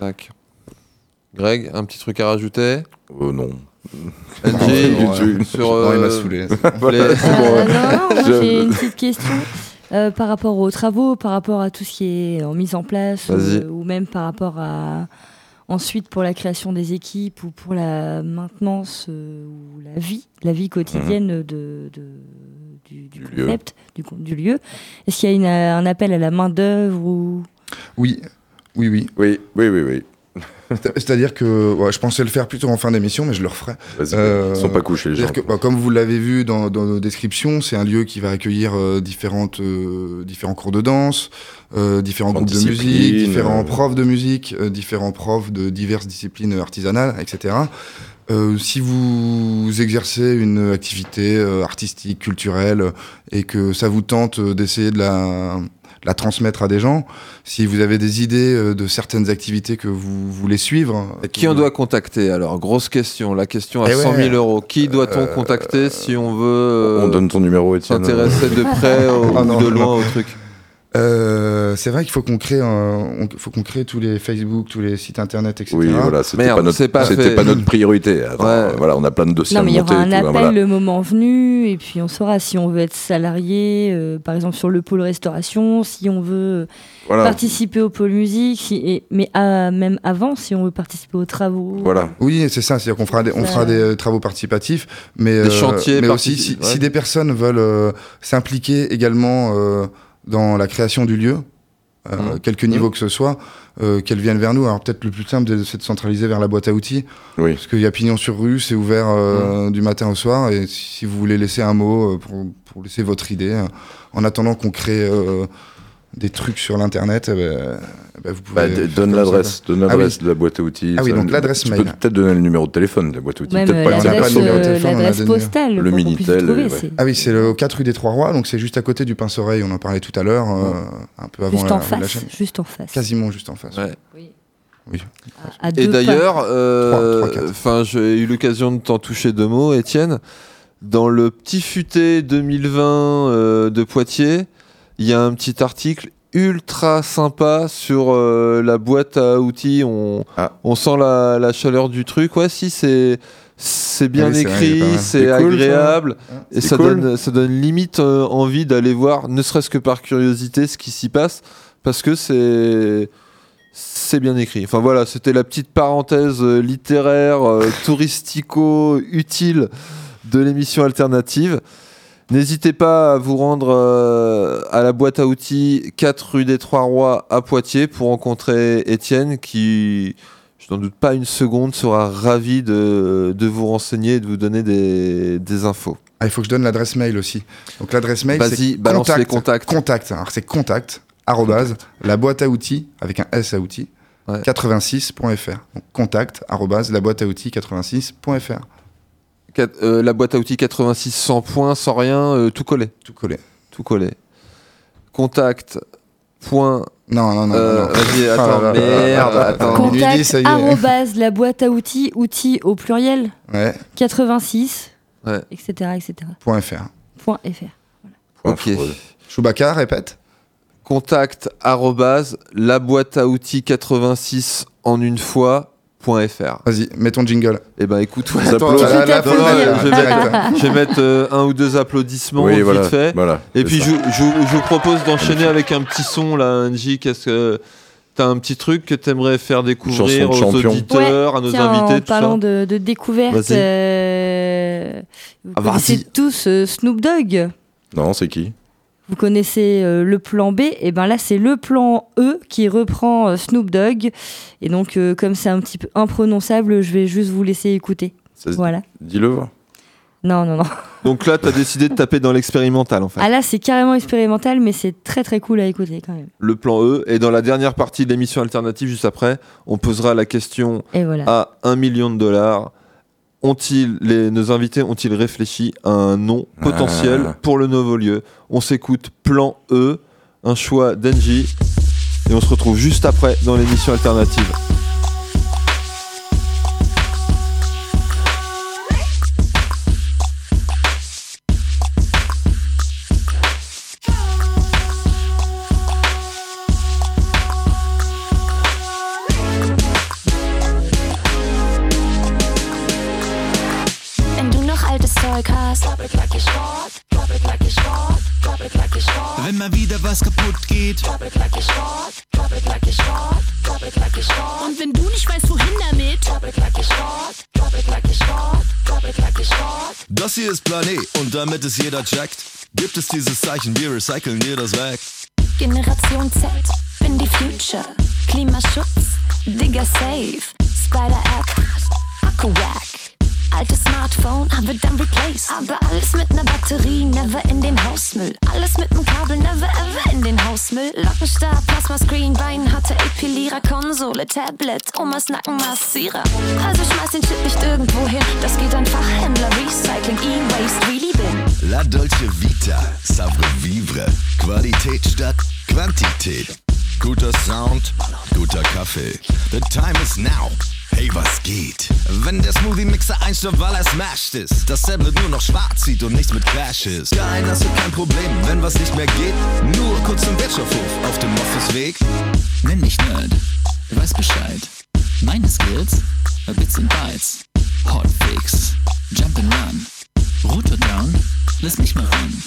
Tac. Greg, un petit truc à rajouter? Euh, non. Non, sur, Non, il m'a euh, saoulé. [LAUGHS] Voilà, bon, Euh, non, moi j'ai une petite question euh, par rapport aux travaux, par rapport à tout ce qui est en mise en place, euh, ou même par rapport à ensuite pour la création des équipes ou pour la maintenance euh, ou la vie, la vie quotidienne de, de- du, du Du lieu. concept, du, con- du lieu. Est-ce qu'il y a une, euh, un appel à la main d'œuvre ou? Oui, oui, oui. Oui, oui, oui, oui. C'est- [LAUGHS] C'est-à-dire que ouais, je pensais le faire plutôt en fin d'émission, mais je le referai. Euh, ils sont pas couchés, les gens. Que, bah, comme vous l'avez vu dans, dans nos descriptions, c'est un lieu qui va accueillir euh, différentes, euh, différents cours de danse, euh, différents groupes de musique, différents euh. profs de musique, euh, différents profs de diverses disciplines artisanales, etc. Euh, si vous exercez une activité euh, artistique, culturelle, euh, et que ça vous tente euh, d'essayer de la, la transmettre à des gens. Si vous avez des idées euh, de certaines activités que vous voulez suivre. Qui on doit contacter alors? Grosse question, la question à Eh 100 000 ouais. euros. Qui doit-on Euh, contacter si on veut euh, On donne ton numéro, Étienne. s'intéresser de près [LAUGHS] Ah ou non, de non. loin au truc? Euh, c'est vrai qu'il faut qu'on crée, un- on- faut qu'on crée tous les Facebook, tous les sites internet, etc. Oui, voilà, c'était Merde, pas, notre- c'est pas c'était fait. pas notre priorité. Attends, Ouais. Voilà, on a plein de dossiers Non, mais il y aura un tout, appel voilà. le moment venu, et puis on saura si on veut être salarié, euh, par exemple sur le pôle restauration, si on veut Voilà. participer au pôle musique, si- et, mais à- même avant, si on veut participer aux travaux. Voilà. Oui, c'est ça. C'est-à-dire qu'on fera des, on Ça- fera des euh, travaux participatifs, mais Des chantiers mais aussi si, participatifs, ouais. si des personnes veulent euh, s'impliquer également euh, dans la création du lieu, euh, Mhm. quelque niveau que ce soit, euh, qu'elles viennent vers nous. Alors peut-être le plus simple, c'est de centraliser vers la boîte à outils, Oui. parce qu'il y a pignon sur rue, c'est ouvert euh, du matin au soir, et si vous voulez laisser un mot euh, pour, pour laisser votre idée, euh, en attendant qu'on crée euh, des trucs sur l'internet, eh ben, vous pouvez. Bah, donne l'adresse, Ah oui. l'adresse de la boîte à outils. Ah oui, donc l'adresse tu mail. peux peut-être donner le numéro de téléphone de la boîte à outils. Même peut-être euh, pas le pas l'adresse de numéro de euh, téléphone, l'adresse postale, le Minitel, trouver, ouais. c'est Ah oui, c'est le 4 rue des Trois Rois, donc c'est juste à côté du Pince-Oreille, on en parlait tout à l'heure, euh, un peu avant Juste la, en la face, chaîne. juste en face. Quasiment juste en face. Ouais. À Et d'ailleurs, euh, j'ai eu l'occasion de t'en toucher deux mots, Étienne. Dans le petit futé 2020 euh, de Poitiers, il y a un petit article ultra sympa sur euh, la boîte à outils. On, Ah. on sent la, la chaleur du truc. Ouais, si c'est c'est bien Ah oui, écrit, c'est C'est cool, ça. agréable et C'est ça cool. donne ça donne limite euh, envie d'aller voir, ne serait-ce que par curiosité, ce qui s'y passe, parce que c'est c'est bien écrit. Enfin voilà, c'était la petite parenthèse euh, littéraire, euh, [LAUGHS] touristico, utile de l'émission alternative. N'hésitez pas à vous rendre euh, à la boîte à outils 4 rue des Trois Rois à Poitiers pour rencontrer Étienne qui, je n'en doute pas une seconde, sera ravi de, de vous renseigner et de vous donner des, des infos. Ah, il faut que je donne l'adresse mail aussi. Donc l'adresse mail, c'est contact, les contacts. Contact, alors c'est contact, arrobase, la boîte à outils, avec un S à outils, Ouais. 86.fr. Donc contact, arrobase, la boîte à outils, 86.fr. Euh, la boîte à outils 86 sans points, sans rien, euh, tout collé. Tout collé. Tout collé. Contact. Point. Non, non, non. euh, non. Vas-y, [LAUGHS] Ah attends, merde, ah là là, attends. Con- [LAUGHS] Minuit dix, ça y est. Contact, arrobase, la boîte à outils, outils au pluriel, Ouais, 86, Ouais. etc., etc. point .fr. Point .fr. Ok. Chewbacca, répète. Contact arrobase la boîte à outils 86 en une fois .fr. Vas-y, mets ton jingle. Eh ben écoute, ouais, Attends, attends, la- la- Tout la- à fait. la- je vais mettre, je vais mettre, euh, un ou deux applaudissements Oui, vite voilà. fait. voilà Et puis je, je- je vous propose d'enchaîner avec un petit son là, Angie. Qu'est-ce que t'as un petit truc que t'aimerais faire découvrir aux champion. auditeurs, à nos Tiens, invités, en tout parlant ça de, de découverte, euh, vous Ah, connaissez tous euh, Snoop Dogg? Non, c'est qui? Vous connaissez euh, le plan B, et ben là c'est le plan E qui reprend euh, Snoop Dogg. Et donc euh, comme c'est un petit peu imprononçable, je vais juste vous laisser écouter. Ça Voilà. Dis-le. Non, non, non. Donc là, t'as décidé de taper dans l'expérimental en fait. Ah là c'est carrément expérimental, mais c'est très très cool à écouter quand même. Le plan E. Et dans la dernière partie de l'émission alternative, juste après, on posera la question Et voilà. à 1 million de dollars. Ont-ils, les, nos invités ont-ils réfléchi à un nom potentiel Ah. pour le nouveau lieu? On s'écoute Plan E, un choix d'Engie, et on se retrouve juste après dans l'émission alternative. Hier ist Plan E und damit es jeder checkt, gibt es dieses Zeichen, wir recyceln dir das weg. Generation Z, bin die Future, Klimaschutz, Digger safe, Spider-App, Akku-Wack. Altes Smartphone, aber dann replace. Aber alles mit ner Batterie, never in den Hausmüll. Alles mit nem Kabel, never ever in den Hausmüll. Lockenstab, Plasma-Screen, Bein, hatte Epilierer, Konsole, Tablet, Omas Nackenmassierer. Also schmeiß den Chip nicht irgendwo hin. Das geht an Fachhändler, Recycling, E-Waste, Really Bin. La Dolce Vita, Savre Vivre, Qualität statt Quantität. Guter Sound, guter Kaffee. The time is now. Hey, was geht? Wenn der Smoothie-Mixer einstürzt, weil er smashed ist. Das Tablet nur noch schwarz sieht und nichts mit Cash ist. Kein hast du kein Problem, wenn was nicht mehr geht. Nur kurz zum Wirtschaftshof auf dem Office-Weg. Nenn mich Nerd, weiß Bescheid. Meine Skills, Bits and Bytes. Hotfix, Jump and Run. Router down, lass mich mal ran.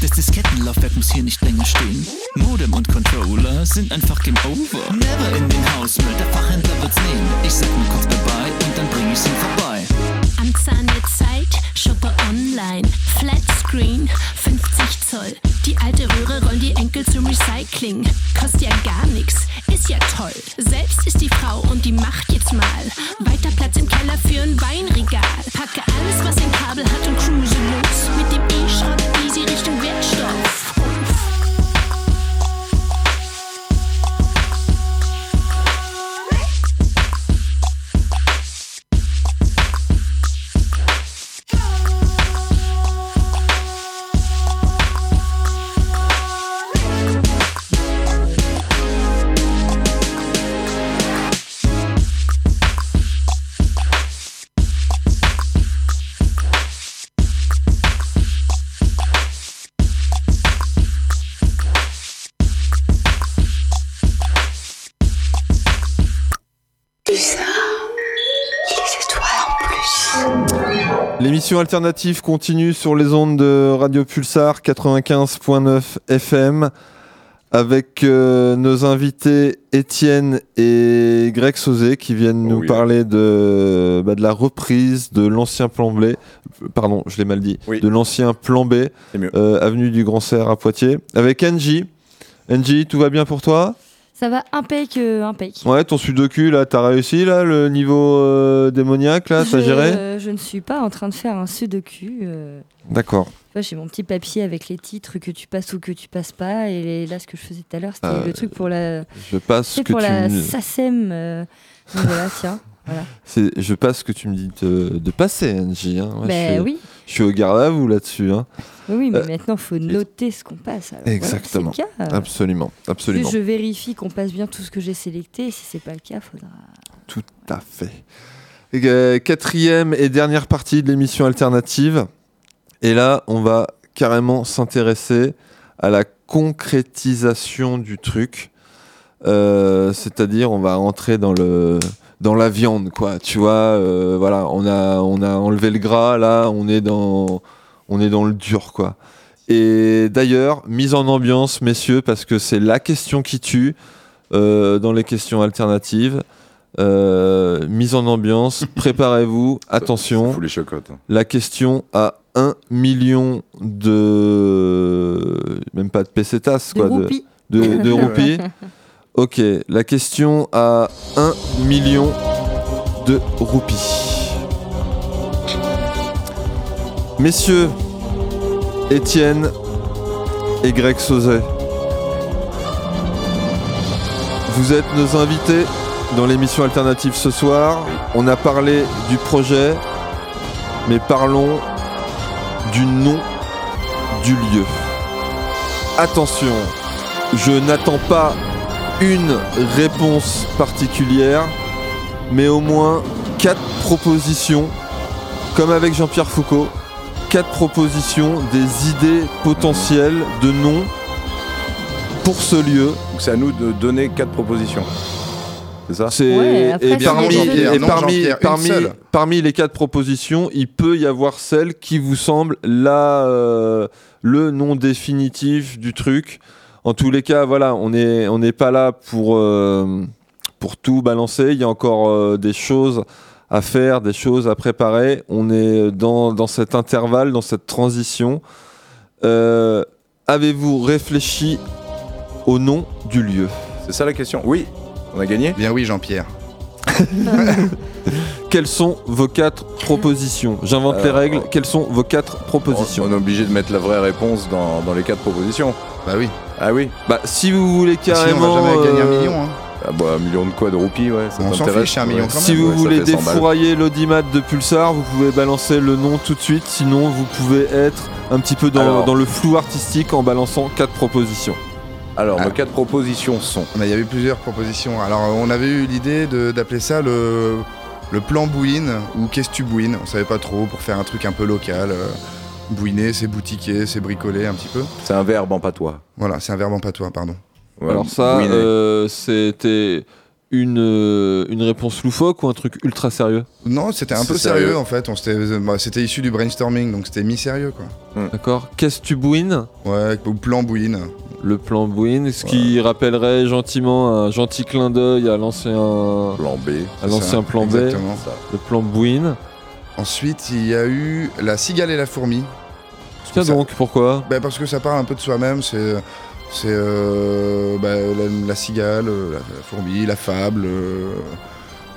Das Diskettenlaufwerk muss hier nicht länger stehen. Modem und Controller sind einfach Game Over. Never in den Hausmüll, der Fachhändler wird's nehmen. Ich sag nur kurz bye und dann bring ich's ihm vorbei. Am Zahn der Zeit, shoppe online, Flatscreen, 50 Zoll. Die alte Röhre rollen die Enkel zum Recycling. Kostet ja gar nix, ist ja toll. Selbst ist die Frau und die macht jetzt mal weiter Platz im Keller für ein Weinregal. Packe alles, was ein Kabel hat und cruise los. Mit dem E-Schrott easy Richtung Wertstoff. L'émission alternative continue sur les ondes de Radio Pulsar 95.9 FM avec euh, nos invités Étienne et Greg Sauzé qui viennent nous oui. parler de, bah, de la reprise de l'ancien plan B, pardon, je l'ai mal dit, Oui. de l'ancien plan B, euh, avenue du Grand Serre à Poitiers, avec Angie. Angie, tout va bien pour toi? Ça va impec, euh, impec. Ouais, ton sudoku là, t'as réussi là, le niveau euh, démoniaque là, t'as je, géré euh, je ne suis pas en train de faire un sudoku. euh. D'accord. J'ai mon petit papier avec les titres que tu passes ou que tu passes pas. Et les- là, ce que je faisais tout à l'heure, c'était le truc pour la, Je passe que pour tu la me- SACEM. donc voilà, tiens. Voilà. C'est- je passe ce que tu me dis de, de passer, Angie. Hein. Ouais, Ben je, oui. Je suis au garde à vous là-dessus. Hein. Oui, mais Euh, maintenant, il faut noter ce qu'on passe. Alors, Exactement. c'est le cas. Absolument. Absolument. Plus je vérifie qu'on passe bien tout ce que j'ai sélecté. Si c'est pas le cas, faudra. Tout à fait. Et, euh, quatrième et dernière partie de l'émission alternative. Et là, on va carrément s'intéresser à la concrétisation du truc. Euh, C'est-à-dire, on va rentrer dans le dans la viande, quoi. Tu vois, euh, voilà, on a on a enlevé le gras, là, on est dans on est dans le dur, quoi. Et d'ailleurs, mise en ambiance, messieurs, parce que c'est la question qui tue euh, dans les questions alternatives. Euh, mise en ambiance, [LAUGHS] préparez-vous, attention. Fous les chocottes. hein. La question à 1 million de. Même pas de pesetas, De quoi. roupies. De, de, de [LAUGHS] roupies. Ok, la question à 1 million de roupies. Messieurs, Étienne et Greg Sauzet, vous êtes nos invités dans l'émission alternative ce soir. On a parlé du projet, mais parlons du nom du lieu. Attention, je n'attends pas une réponse particulière, mais au moins quatre propositions, comme avec Jean-Pierre Foucault, quatre propositions des idées potentielles de noms pour ce lieu. Donc c'est à nous de donner quatre propositions. C'est ça? C'est Ouais, après, et parmi les quatre propositions, il peut y avoir celle qui vous semble la, euh, le nom définitif du truc. En tous les cas, voilà, on n'est on pas là pour, euh, pour tout balancer. Il y a encore euh, des choses à faire, des choses à préparer. On est dans, dans cet intervalle, dans cette transition. Euh, Avez-vous réfléchi au nom du lieu? C'est ça la question Oui, on a gagné Bien oui, Jean-Pierre. [LAUGHS] Quelles sont vos quatre propositions? J'invente les règles. Quelles sont vos quatre propositions? On est obligé de mettre la vraie réponse dans, dans les quatre propositions. Bah oui. Ah oui Bah, si vous voulez Sinon, on carrément. va jamais gagner un euh, million. Hein. Ah bah, un million de quoi de roupies, ouais. Ça On s'en fiche, un million quand Si vous Ouais, voulez fait 100 balles. défourailler l'audimat de Pulsar, vous pouvez balancer le nom tout de suite. Sinon, vous pouvez être un petit peu dans, Alors. dans le flou artistique en balançant quatre propositions. Alors, Ah. nos quatre propositions sont. Mais il y avait plusieurs propositions. Alors, on avait eu l'idée d'appeler ça le, le plan bouine ou qu'est-ce que tu bouines On savait pas trop pour faire un truc un peu local. euh, bouiner, c'est boutiquer, c'est bricoler un petit peu. C'est un verbe en patois. Voilà, c'est un verbe en patois, pardon. Ouais, Alors ça, euh, c'était une, euh, une réponse loufoque ou un truc ultra sérieux? Non, c'était un peu sérieux, sérieux. en fait. Bah, C'était issu du brainstorming, donc c'était mi-sérieux quoi. D'accord. Qu'est-ce que tu bouines? Ouais, ou plan bouine. Le plan bouine, ce qui rappellerait gentiment un gentil clin d'œil à l'ancien Plan B. à l'ancien plan B, Exactement. le plan bouine. Ensuite, il y a eu la cigale et la fourmi. Tiens Ça- donc, pourquoi Bah, parce que ça parle un peu de soi-même, c'est c'est euh, bah, la, la cigale, euh, la, la fourmi, la fable, euh,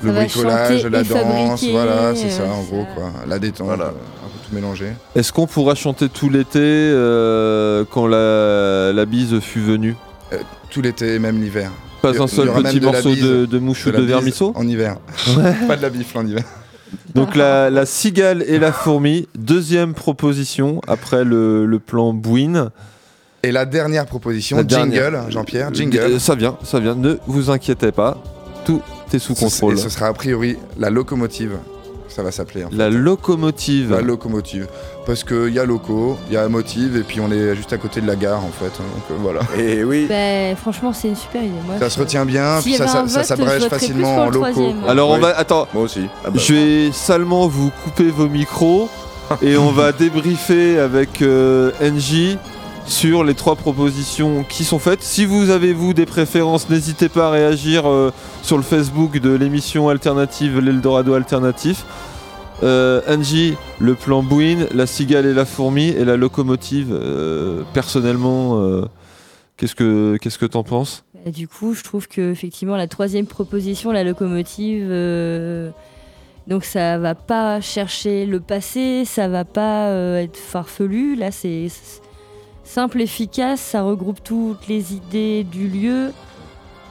le bricolage, la danse, voilà, c'est ça en ça- gros quoi, la détente, Voilà. un peu tout mélangé. Est-ce qu'on pourra chanter tout l'été euh, quand la, la bise fut venue? Tout l'été, même l'hiver. Pas Il un seul petit de morceau bise, de, de mouche ou de vermisseau? En hiver. [LAUGHS] pas de la bifle en hiver. Donc la, la cigale et la fourmi, deuxième proposition après le, le plan bouine. Et la dernière proposition, La dernière. jingle, Jean-Pierre, Euh, jingle. Ça vient, ça vient. Ne vous inquiétez pas, tout est sous contrôle. Et ce sera a priori la locomotive, ça va s'appeler. en fait. La locomotive. La locomotive. Parce qu'il y a loco, il y a motive, et puis on est juste à côté de la gare en fait. Donc euh, voilà. [LAUGHS] Et oui. Bah, franchement, c'est une super idée. Moi, Ça je- se retient bien, puis ça, ça, s'abrège facilement en loco. Alors on Oui. va attends, Moi aussi. Ah bah, je vais salement vous couper vos micros et on va [LAUGHS] débriefer avec euh, NJ sur les trois propositions qui sont faites. Si vous avez vous des préférences, n'hésitez pas à réagir euh, sur le Facebook de l'émission alternative l'Eldorado alternatif. Euh, Angie, le plan Bouine, la cigale et la fourmi et la locomotive. euh, personnellement, qu'est-ce que qu'est-ce que t'en penses? Bah, du coup, je trouve que effectivement la troisième proposition, la locomotive, donc ça va pas chercher le passé, ça va pas être farfelu. Là, c'est simple, efficace, ça regroupe toutes les idées du lieu.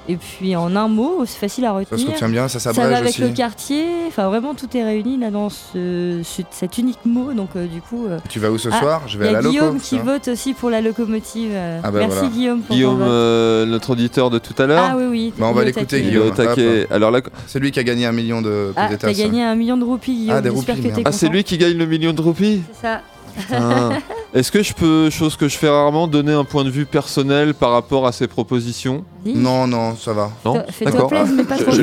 Et puis en un mot, c'est facile à Ça retenir. se retient bien, ça Ça va s'abrège avec aussi. le quartier. Enfin, vraiment, tout est réuni là dans ce, ce- cet unique mot. Donc, euh, du coup. euh, Tu vas où ce ah, soir Je vais il à y la a loco. Guillaume qui ça. vote aussi pour la locomotive. euh, Ah bah Merci voilà. Guillaume pour Guillaume, vote. euh, notre auditeur de tout à l'heure. Ah oui, oui. Bah, on va l'écouter, Guillaume. Alors là, C'est lui qui a gagné un million de Ah, t'as gagné un million de roupies, Guillaume. Ah, des roupies, que ah, c'est lui qui gagne le million de roupies C'est ça. Putain. Est-ce que je peux, chose que je fais rarement, donner un point de vue personnel par rapport à ces propositions. Non, non, ça va. Non Fais-toi D'accord. plaisir, mais pas Je- trop. je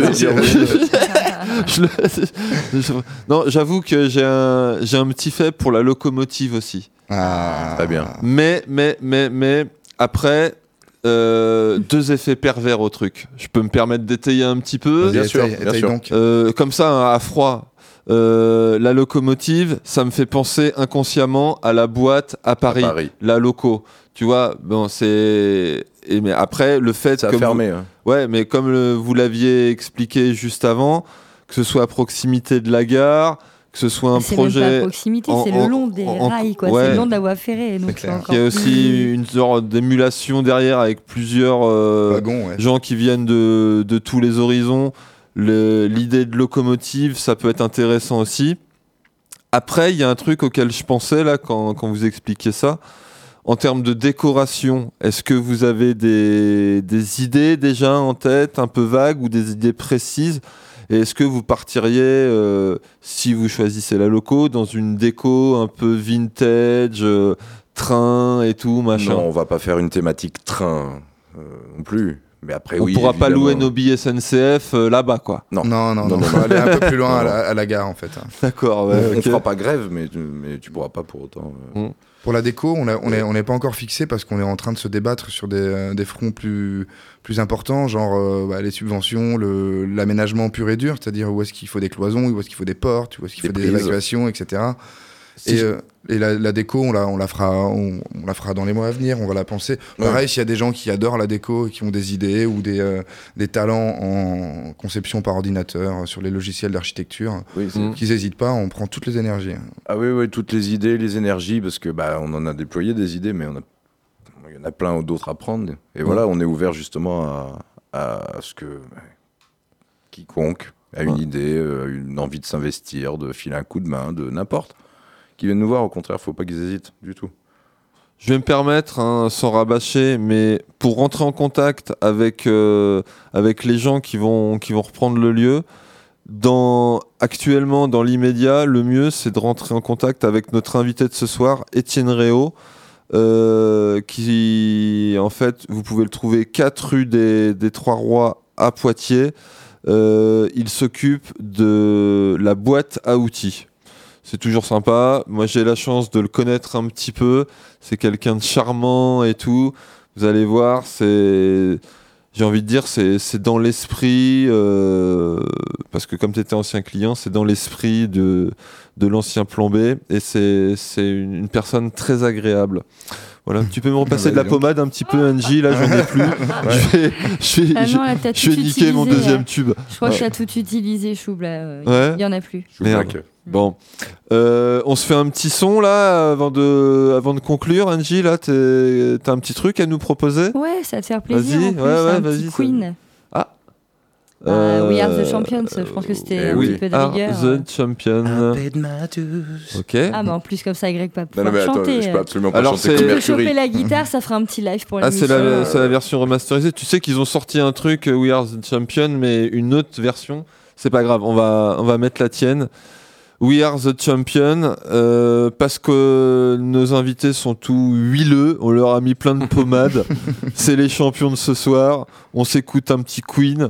le- [LAUGHS] je- Non, j'avoue que j'ai un, j'ai un petit fait pour la locomotive aussi. Ah, Très bien. Mais, mais, mais, mais, après, euh, deux effets pervers au truc. Je peux me permettre d'étayer un petit peu. Bien sûr, bien sûr. donc. Euh, comme ça, hein, à froid. Euh, la locomotive, ça me fait penser inconsciemment à la boîte à Paris, À Paris. la loco. Tu vois, bon, c'est. Et mais après, le fait Ça a fermé. hein. Ouais, mais comme le- vous l'aviez expliqué juste avant, que ce soit à proximité de la gare, que ce soit un C'est même pas à projet. proximité, c'est le long des en- rails, quoi. ouais. C'est le long de la voie ferrée. Donc clair. c'est Il y a aussi une sorte d'émulation derrière avec plusieurs euh, Wagon, ouais. gens qui viennent de, de tous les horizons. L'idée de locomotive, ça peut être intéressant aussi. Après, il y a un truc auquel je pensais là quand, quand vous expliquiez ça. En termes de décoration, est-ce que vous avez des, des idées déjà en tête, un peu vagues, ou des idées précises? Et est-ce que vous partiriez, euh, si vous choisissez la loco, dans une déco un peu vintage, euh, train et tout, machin? Non, on va pas faire une thématique train euh, non plus. Mais après, On oui. pourra pas évidemment. louer nos billets SNCF euh, là-bas, quoi. Non. Non, non, Non, non, non, on va aller un peu plus loin à la, à la gare en fait. D'accord, On, ouais. on ok. fera pas grève, mais, tu- mais tu pourras pas pour autant. euh, Pour la déco, on n'est pas encore fixé parce qu'on est en train de se débattre sur des, euh, des fronts plus, plus importants, genre euh, bah, les subventions, le- l'aménagement pur et dur, c'est-à-dire où est-ce qu'il faut des cloisons, où est-ce qu'il faut des portes, où est-ce qu'il faut des évacuations, etc. Si et je- euh, et la, la déco, on la, on, la fera, on, on la fera dans les mois à venir, on va la penser. Pareil, s'il y a des gens qui adorent la déco et qui ont des idées ou des, euh, des talents en conception par ordinateur euh, sur les logiciels d'architecture, Oui, Mm. qu'ils n'hésitent pas, on prend toutes les énergies. Ah oui, oui, toutes les idées, les énergies, parce que bah, on en a déployé des idées, mais on a, il y en a plein d'autres à prendre. Et voilà, on est ouvert justement à, à ce que quiconque a une Ouais. idée, euh, une envie de s'investir, de filer un coup de main, de n'importe, qui vienne nous voir. Au contraire, faut pas qu'ils hésitent du tout. Je vais me permettre, hein, sans rabâcher, mais pour rentrer en contact avec, euh, les gens qui vont, reprendre le lieu, dans, actuellement, dans l'immédiat, le mieux, c'est de rentrer en contact avec notre invité de ce soir, Étienne Réau, euh, qui, en fait, vous pouvez le trouver 4 rue des, des Trois Rois à Poitiers. Euh, il s'occupe de la boîte à outils. C'est toujours sympa. Moi, j'ai la chance de le connaître un petit peu. C'est quelqu'un de charmant et tout. Vous allez voir, c'est. J'ai envie de dire, c'est dans l'esprit, euh, parce que comme tu étais ancien client, c'est dans l'esprit de, de l'ancien plombé, et c'est une personne très agréable. Voilà, tu peux me repasser de la pommade un petit peu, Angie, là j'en ai plus. [LAUGHS] Je vais, je vais, Ah non, là, je- vais niquer mon deuxième là. tube. Je crois Ouais. que t'as tout utilisé, Choub, là. euh, Ouais. Il y en a plus. Merde. Bon, Euh, on se fait un petit son là avant de, avant de conclure. Angie, là, t'as un petit truc à nous proposer? Ouais, ça va te faire plaisir. Vas-y, ouais, ouais, vas-y, Queen. Euh, We Are the Euh, Champions, je pense que c'était eh un oui. petit peu de Are rigueur. the Champion. Ok. Ah, mais en plus, comme ça, Greg va Non, pouvoir non, mais attends, chanter. je peux euh. absolument pas Alors, chanter c'est- comme Tu peux Mercury. choper la guitare, ça fera un petit live pour Ah, c'est la, c'est la version remasterisée. Tu sais qu'ils ont sorti un truc, euh, We Are the Champion, mais une autre version. C'est pas grave, on va, on va mettre la tienne. We Are the Champion, euh, parce que nos invités sont tout huileux, on leur a mis plein de pommade. [LAUGHS] c'est les champions de ce soir. On s'écoute un petit Queen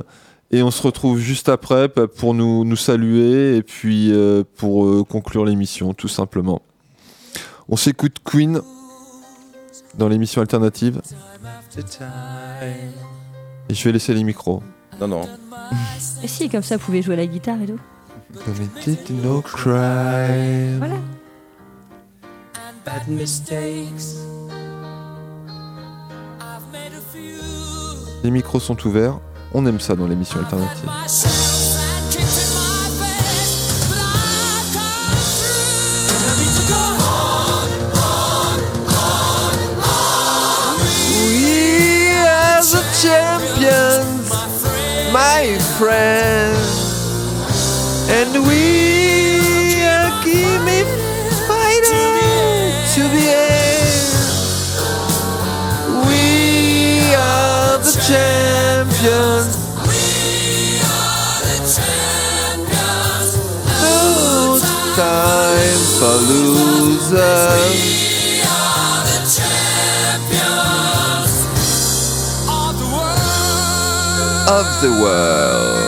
et on se retrouve juste après bah, pour nous, nous saluer et puis euh, pour euh, conclure l'émission, tout simplement. On s'écoute Queen dans l'émission alternative. Et je vais laisser les micros. Non, non. Et [LAUGHS] si, comme ça, vous pouvez jouer la guitare et tout. Committed no crime. Voilà. Bad mistakes. Les micros sont ouverts. On aime ça dans l'émission alternative. We are the champions, my friends, and we are keeping fighting to the end. We are the champions. No time for losers. We are the champions of the world. Of the world.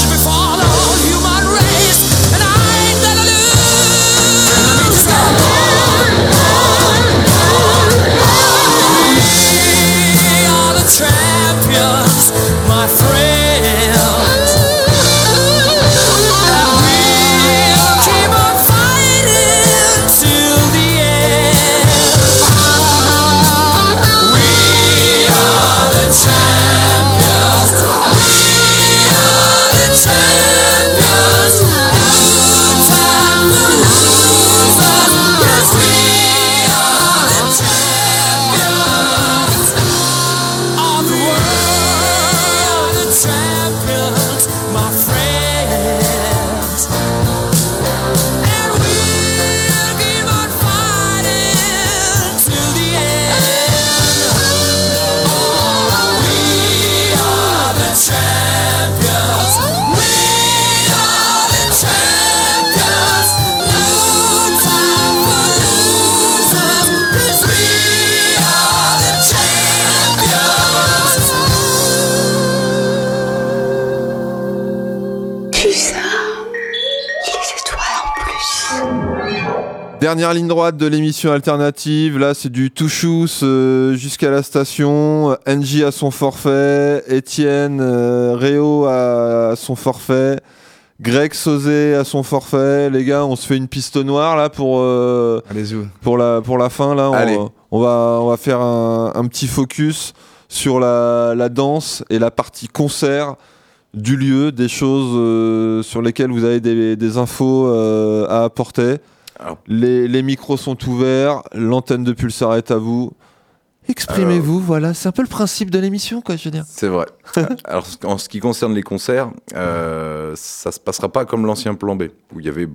Dernière ligne droite de l'émission alternative. Là, c'est du touchous euh, jusqu'à la station. Angie a son forfait. Étienne, euh, Réo a son forfait. Greg Sauzé à son forfait, les gars, on se fait une piste noire là pour euh, pour la pour la fin là. On, on va on va faire un, un petit focus sur la, la danse et la partie concert du lieu, des choses sur lesquelles vous avez des, des infos à apporter. Les, les micros sont ouverts, l'antenne de Pulsar est à vous. Exprimez-vous, voilà, c'est un peu le principe de l'émission, quoi, je veux dire. C'est vrai. [LAUGHS] Alors, en ce qui concerne les concerts, euh, ça se passera pas comme l'ancien plan B, où il y avait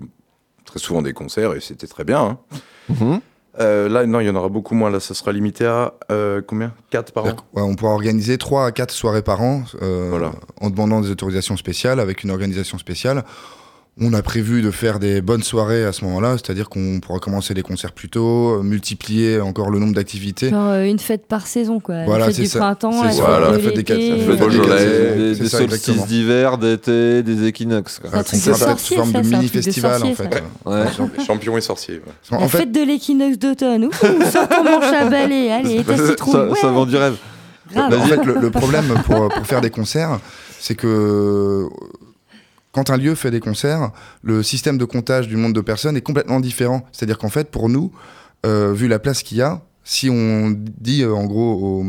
très souvent des concerts et c'était très bien. hein. Mhm. Euh, là, non, il y en aura beaucoup moins. Là, ça sera limité à euh, combien? 4 par an? Ouais, on pourra organiser 3 à 4 soirées par an euh, en demandant des autorisations spéciales, avec une organisation spéciale. On a prévu de faire des bonnes soirées à ce moment-là, c'est-à-dire qu'on pourra commencer les concerts plus tôt, euh, multiplier encore le nombre d'activités. Genre euh, une fête par saison, quoi. Voilà, la fête c'est du ça. printemps, C'est la ça, fête voilà, de la fête des quatre- la fête des Beaujolais, quatre- des, c'est des ça, solstices d'hiver, d'été, des équinoxes. quoi. de sorcier, forme ça, de c'est un truc de mini-festival, en fait. ça. Ouais. Champ- Champion et sorcier. En La fait, fête de l'équinoxe d'automne. Ton manche à balai, allez, ta citrouille. Ça, ça vend du rêve. En fait, le, problème pour, faire des concerts, c'est que euh, quand un lieu fait des concerts, le système de comptage du nombre de personnes est complètement différent. C'est-à-dire qu'en fait, pour nous, euh, vu la place qu'il y a, si on dit euh, en gros au-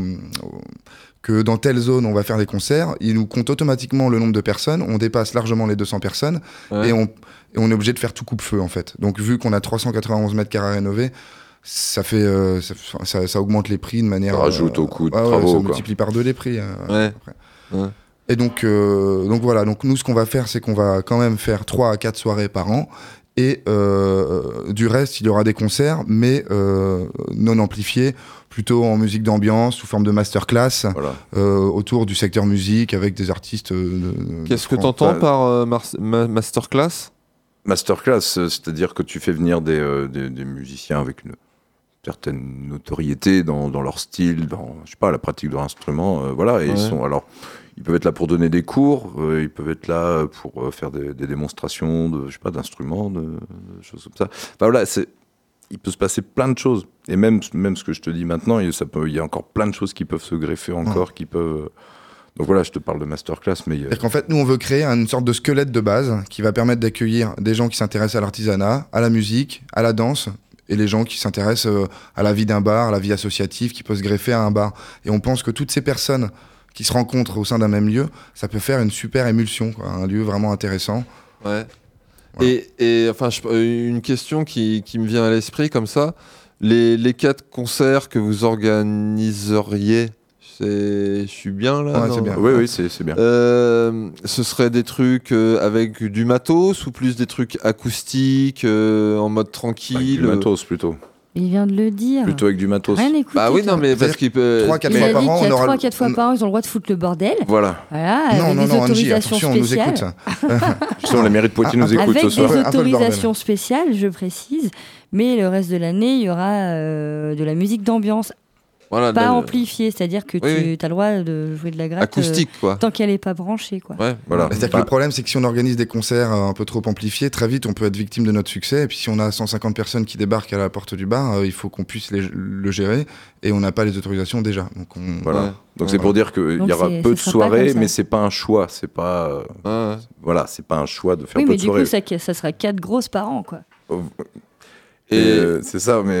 au- que dans telle zone on va faire des concerts, il nous compte automatiquement le nombre de personnes, on dépasse largement les 200 personnes Ouais. et, on, et on est obligé de faire tout coupe-feu en fait. Donc vu qu'on a 391 mètres carrés à rénover, ça fait euh, ça, ça- ça augmente les prix de manière Ça rajoute au coût de ah ouais, travaux, ça quoi. multiplie par deux les prix. Ouais. après. Et donc, euh, donc voilà, donc nous ce qu'on va faire, c'est qu'on va quand même faire 3 à 4 soirées par an. Et euh, du reste, il y aura des concerts, mais euh, non amplifiés, plutôt en musique d'ambiance, sous forme de masterclass, euh, autour du secteur musique, avec des artistes. de- de Qu'est-ce que tu entends par euh, mar- ma- masterclass? Masterclass, c'est-à-dire que tu fais venir des, euh, des, des musiciens avec une certaine notoriété dans, dans leur style, dans je sais pas la pratique de leur instrument, euh, voilà. Et ils sont alors ils peuvent être là pour donner des cours, euh, ils peuvent être là pour euh, faire des, des démonstrations de je sais pas d'instruments, de, de choses comme ça. Enfin voilà, c'est il peut se passer plein de choses. Et même même ce que je te dis maintenant, il, ça peut, il y a encore plein de choses qui peuvent se greffer encore, qui peuvent. Donc voilà, je te parle de masterclass, mais euh, qu'en fait, nous, on veut créer une sorte de squelette de base qui va permettre d'accueillir des gens qui s'intéressent à l'artisanat, à la musique, à la danse, et les gens qui s'intéressent euh, à la vie d'un bar, à la vie associative, qui peut se greffer à un bar. Et on pense que toutes ces personnes qui se rencontrent au sein d'un même lieu, ça peut faire une super émulsion, quoi, un lieu vraiment intéressant. Ouais. Et, et, enfin, je- euh, une question qui, qui me vient à l'esprit comme ça. Les, les quatre concerts que vous organiseriez, je suis bien là Ouais, non c'est bien. Oui, oui, c'est- bien. Euh, ce serait des trucs euh, avec du matos ou plus des trucs acoustiques, euh, en mode tranquille du matos plutôt. Il vient de le dire. Plutôt avec du matos. Rien écouté, Bah oui, non, mais parce qu'il peut. Trois, quatre Il fois a par dit an, on aura 3 le- 4 fois par an, ils ont le droit de foutre le bordel. Voilà. Voilà, Non, avec non, des non, Angie, autorisations attention, on nous spéciales. écoute. [LAUGHS] Justement, la mairie de Poitiers nous écoute Avec ce soir. des autorisations spéciales, je précise. Mais le reste de l'année, il y aura euh, de la musique d'ambiance. Voilà, pas de- amplifiée, c'est-à-dire que Oui, tu oui. as le droit de jouer de la gratte. Acoustique, euh, quoi. Tant qu'elle n'est pas branchée, quoi. Ouais, voilà. C'est-à-dire que le problème, c'est que si on organise des concerts euh, un peu trop amplifiés, très vite, on peut être victime de notre succès. Et puis, si on a 150 personnes qui débarquent à la porte du bar, euh, il faut qu'on puisse les- le gérer. Et on n'a pas les autorisations déjà. Donc, on, Voilà. Donc c'est pour dire qu'il y aura c'est- peu de soirées, mais c'est pas un choix. C'est pas. euh, Voilà, c'est pas un choix de faire Oui, peu mais de du soirées. coup, ça, ça sera 4 grosses par an, quoi. Et euh, c'est ça, mais.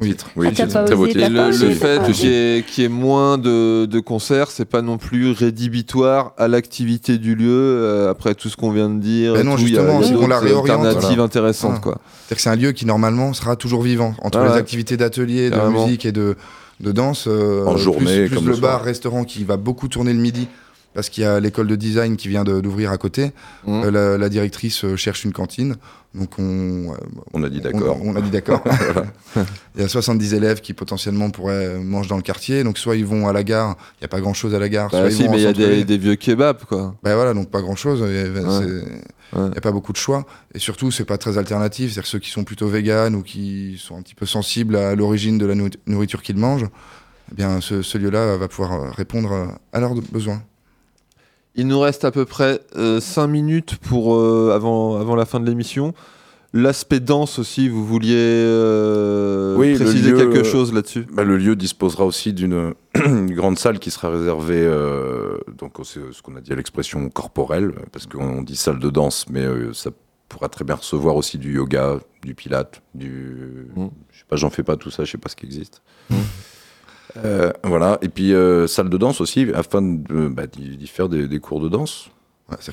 Titre. Oui, Ah, très beau titre. Et le, fait pas qu'il y, ait- qu'il y ait moins de, de concerts, c'est pas non plus rédhibitoire à l'activité du lieu. euh, après tout ce qu'on vient de dire, Ben non, tout, justement, c'est qu'on la réoriente. alternatives Voilà. intéressantes, Voilà. quoi. C'est-à-dire que c'est un lieu qui normalement sera toujours vivant entre Ah les ouais. activités d'atelier, de Carrément. musique et de, de danse. euh, En plus- journée, plus, comme le bar restaurant qui va beaucoup tourner le midi parce qu'il y a l'école de design qui vient de- d'ouvrir à côté. Mmh. Euh, la, la directrice cherche une cantine, donc on. euh, On a dit d'accord. On, on a dit d'accord. [LAUGHS] Voilà. [LAUGHS] Il y a 70 élèves qui potentiellement pourraient euh, manger dans le quartier, donc soit ils vont à la gare, il n'y a pas grand-chose à la gare. Bah soit si, ils vont mais il y a des, vieux kebabs, quoi. Ben voilà, donc pas grand chose. Il n'y Ouais. a pas beaucoup de choix. Et surtout, c'est pas très alternatif. C'est-à-dire ceux qui sont plutôt véganes ou qui sont un petit peu sensibles à l'origine de la nou- nourriture qu'ils mangent, eh bien, ce, ce lieu-là va pouvoir euh, répondre à leurs besoins. Il nous reste à peu près 5 minutes pour, euh, avant, avant la fin de l'émission. L'aspect danse aussi, vous vouliez euh, Oui, préciser lieu, quelque euh, chose là-dessus? bah, le lieu disposera aussi d'une une [CLEARS THROAT] grande salle qui sera réservée, euh, donc c'est ce qu'on a dit à l'expression corporelle, parce qu'on on dit salle de danse, mais euh, ça pourra très bien recevoir aussi du yoga, du pilate, du, je sais pas, j'en fais pas tout ça, je sais pas ce qui existe. Euh, voilà, et puis euh, salle de danse aussi, afin de, bah, d'y d'y faire des, cours de danse.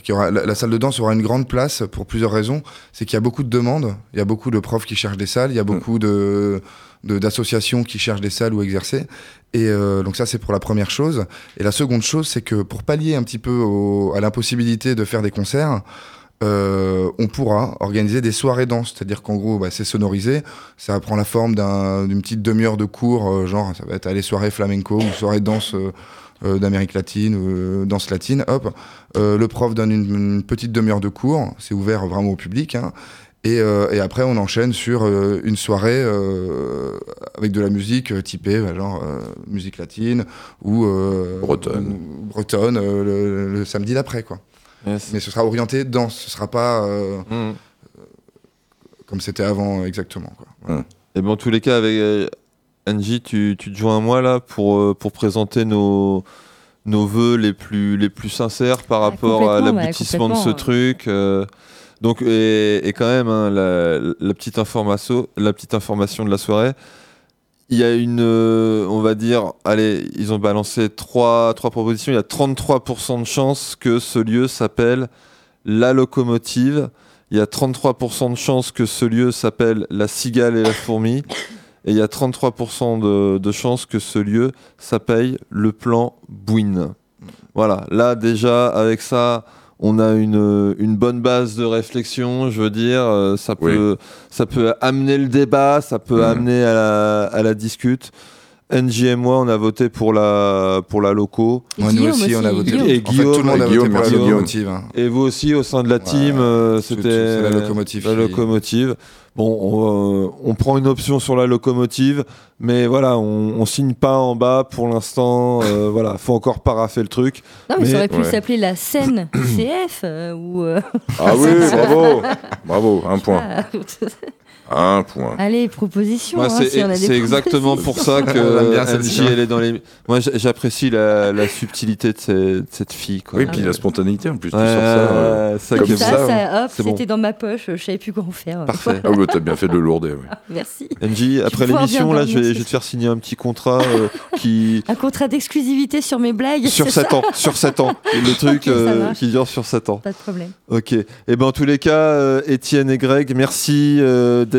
Y aura, la, salle de danse aura une grande place pour plusieurs raisons. C'est qu'il y a beaucoup de demandes, il y a beaucoup de profs qui cherchent des salles, il y a beaucoup de, de- d'associations qui cherchent des salles où exercer. Et euh, donc ça, c'est pour la première chose. Et la seconde chose, c'est que pour pallier un petit peu au- à l'impossibilité de faire des concerts, euh, on pourra organiser des soirées danse. C'est-à-dire qu'en gros, bah, c'est sonorisé, ça prend la forme d'un- d'une petite demi-heure de cours, euh, genre ça va être aller soirée flamenco ou soirée danse euh, euh, d'Amérique latine, euh, danse latine, hop. Euh, le prof donne une, une petite demi-heure de cours, c'est ouvert vraiment au public. hein. Et, euh, et après, on enchaîne sur une soirée euh, avec de la musique typée, bah, genre euh, musique latine ou euh, Bretonne. ou bretonne euh, le, le samedi d'après, quoi. Mais ce sera orienté danse, ce sera pas euh, euh, comme c'était avant exactement. Quoi. Voilà. Et ben, en tous les cas, avec euh, Angie, tu, tu te joins à moi là pour, euh, pour présenter nos, nos voeux les plus, les plus sincères par rapport à l'aboutissement de ce truc. euh, donc, et, et quand même, hein, la, la petite information, la petite information de la soirée, il y a une, euh, on va dire, allez, ils ont balancé trois, propositions. Il y a 33% de chances que ce lieu s'appelle La Locomotive. Il y a 33% de chances que ce lieu s'appelle La Cigale et la Fourmi. Et il y a 33% de, de chances que ce lieu s'appelle Le Plan Bouine. Voilà, là déjà, avec ça, on a une, une bonne base de réflexion, je veux dire, euh, ça peut, ça peut amener le débat, ça peut amener à la, à la discute. NJ et moi, on a voté pour la, pour la loco. Et Ouais, nous Guillaume aussi, on a aussi, voté Guillaume. Et En fait, Guillaume, tout le monde a et voté pour la Guillaume. locomotive. Et vous aussi, au sein de la team, euh, tout- c'était la locomotive la qui- locomotive. Bon, on, euh, on prend une option sur la locomotive, mais voilà, on, on signe pas en bas pour l'instant. euh, voilà, faut encore paraffer le truc. Non, mais, ça aurait pu Ouais. s'appeler la scène [COUGHS] CF euh, ou. euh, Ah [LAUGHS] oui, bravo, [LAUGHS] bravo, un point, Ah. [LAUGHS] un point. Allez, proposition. Moi, hein, c'est si on a des c'est exactement pour ça [LAUGHS] que hein. elle est dans les. Moi, j'apprécie la, la subtilité de, ces- de cette fille. Quoi. Oui, puis la spontanéité en plus, tu sors ça. euh, ça comme Ça, ça, hop, C'est bon. c'était dans ma poche, je savais plus quoi en faire. Parfait. Ah oui, t'as bien fait de le lourder. oui. [LAUGHS] Merci. NJ, après l'émission, là, je vais, ce je vais te faire signer un petit contrat euh, qui. [LAUGHS] Un contrat d'exclusivité sur mes blagues. sur c'est 7 ça ans, sur 7 ans. Le truc euh, qui dure sur 7 ans. Pas de problème. Ok. Et ben en tous les cas, Étienne et Greg, merci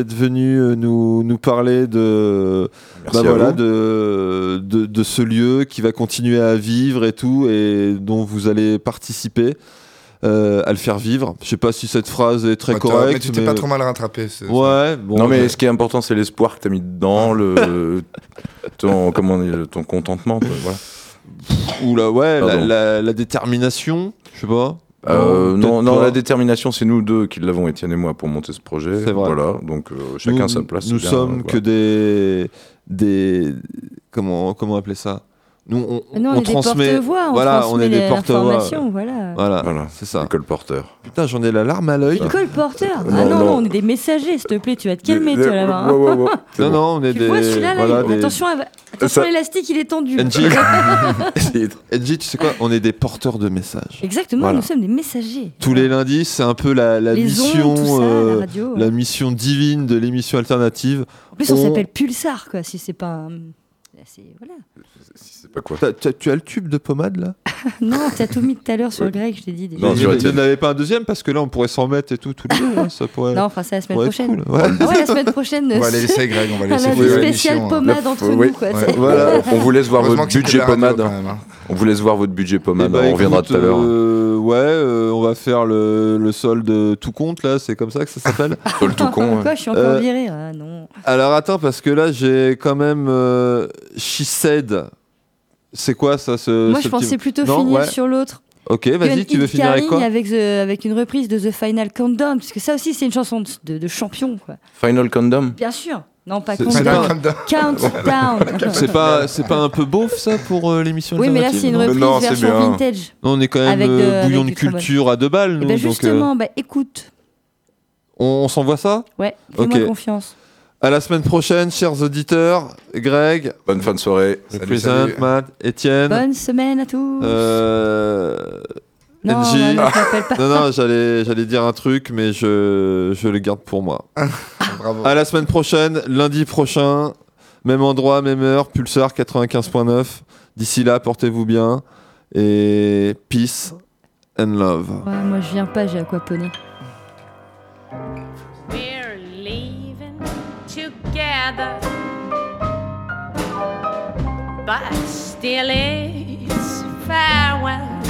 d'être venus euh, nous, nous parler de, bah voilà, de, de, de ce lieu qui va continuer à vivre et tout, et dont vous allez participer euh, à le faire vivre. Je sais pas si cette phrase est très t'as- correcte. mais tu t'es pas trop mal rattrapé. Ouais, bon. non, mais je- ce qui est important, c'est l'espoir que t'as mis dedans, le, [LAUGHS] ton, comment dit, ton contentement. quoi, voilà. Ou la, ouais, la- la détermination, je sais pas. Euh, non, la détermination, c'est nous deux qui l'avons, Étienne et moi, pour monter ce projet. C'est vrai. Voilà, donc euh, chacun nous, sa place. Nous bien, sommes voilà. que des, des comment comment appeler ça? Nous on, Nous, on, est transmet. on voilà, on est des porte-voix. voilà. Voilà, Voilà, c'est ça. colporteur. Putain, j'en ai la larme à l'œil. Non, Ah non, non. non, on est des messagers, s'il te plaît, tu vas te calmer, Les- toi, les- là-bas. hein. ouais, ouais, ouais, c'est [LAUGHS] Non, bon. non, on est Tu des. vois, celui-là, là, voilà, il- des- attention, attention Ça- l'élastique, il est tendu. NJ, [LAUGHS] [LAUGHS] tu sais quoi On est des porteurs de messages. Exactement, Voilà. nous sommes des messagers. Tous les lundis, c'est un peu la, la Les mission, ondes, tout ça, euh, la radio. la mission divine de l'émission alternative. En plus, on, on- s'appelle Pulsar, quoi, si c'est pas Voilà. C'est pas quoi T'as- t'as- tu as le tube de pommade là [LAUGHS] non, t'as tout mis tout à l'heure sur le grec, je t'ai dit déjà. Non, Il sur n'y Étienne. en avait pas un deuxième parce que là on pourrait s'en remettre et tout tous les deux. hein, ça pourrait. [LAUGHS] Non, enfin, c'est la semaine pourrait être prochaine. cool, ouais. Ah ouais, la semaine prochaine. [LAUGHS] On va les laisser, Greg, on va Un laisser avis faire spécial l'émission, hein. pommade entre oui. nous, quoi. Ouais. c'est- Voilà. On vous laisse voir Heureusement votre que c'était budget la radio, pommade. quand hein. même, hein. On vous laisse voir votre budget Eh pommade. bah, on reviendra écoute, tout à l'heure. euh, ouais, euh, on va faire le, le solde tout compte là, c'est comme ça que ça s'appelle. Sur le tout con. Quoi, ouais. je suis encore Euh, virée. Ah non. Alors attends, parce que là j'ai quand même euh, She Said. C'est quoi ça ce, Moi, ce je pensais plutôt Non, finir ouais. sur l'autre. Ok, vas-y, tu veux finir avec quoi avec, the- avec une reprise de The Final Countdown, parce que ça aussi, c'est une chanson de, de- de champion, quoi. Final Condom. Bien sûr. Non, pas Countdown. c'est Countdown. Countdown. [LAUGHS] C'est pas, c'est pas un peu beauf ça pour euh, l'émission Oui, mais là, c'est une reprise non, version bien. vintage. Non, on est quand même Avec de- euh, bouillon de trombone. culture à deux balles, nous. Et ben donc, euh, justement, bah écoute. on, on s'envoie ça? Ouais, fais-moi Ok. confiance. À la semaine prochaine, chers auditeurs. Greg. Bonne fin de soirée. Represent, Matt, Étienne. Bonne semaine à tous. Euh... Non, NJ. non, non, j'allais, j'allais dire un truc, mais je, je le garde pour moi. Bravo. À la semaine prochaine, lundi prochain, même endroit, même heure, Pulsar 95.9. D'ici là, portez-vous bien et peace and love. Ouais, moi je viens pas, j'ai aquaponé. Together, but still it's farewell.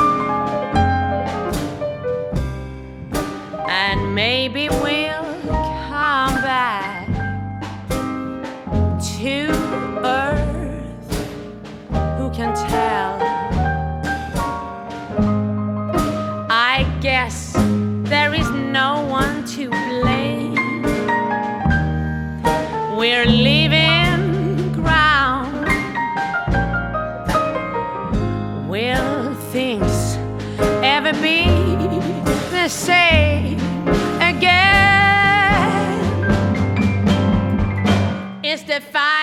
And maybe we'll come back to Earth. Who can tell? I guess there is no one to blame. We're leaving ground. Will things ever be the same again? It's the fire.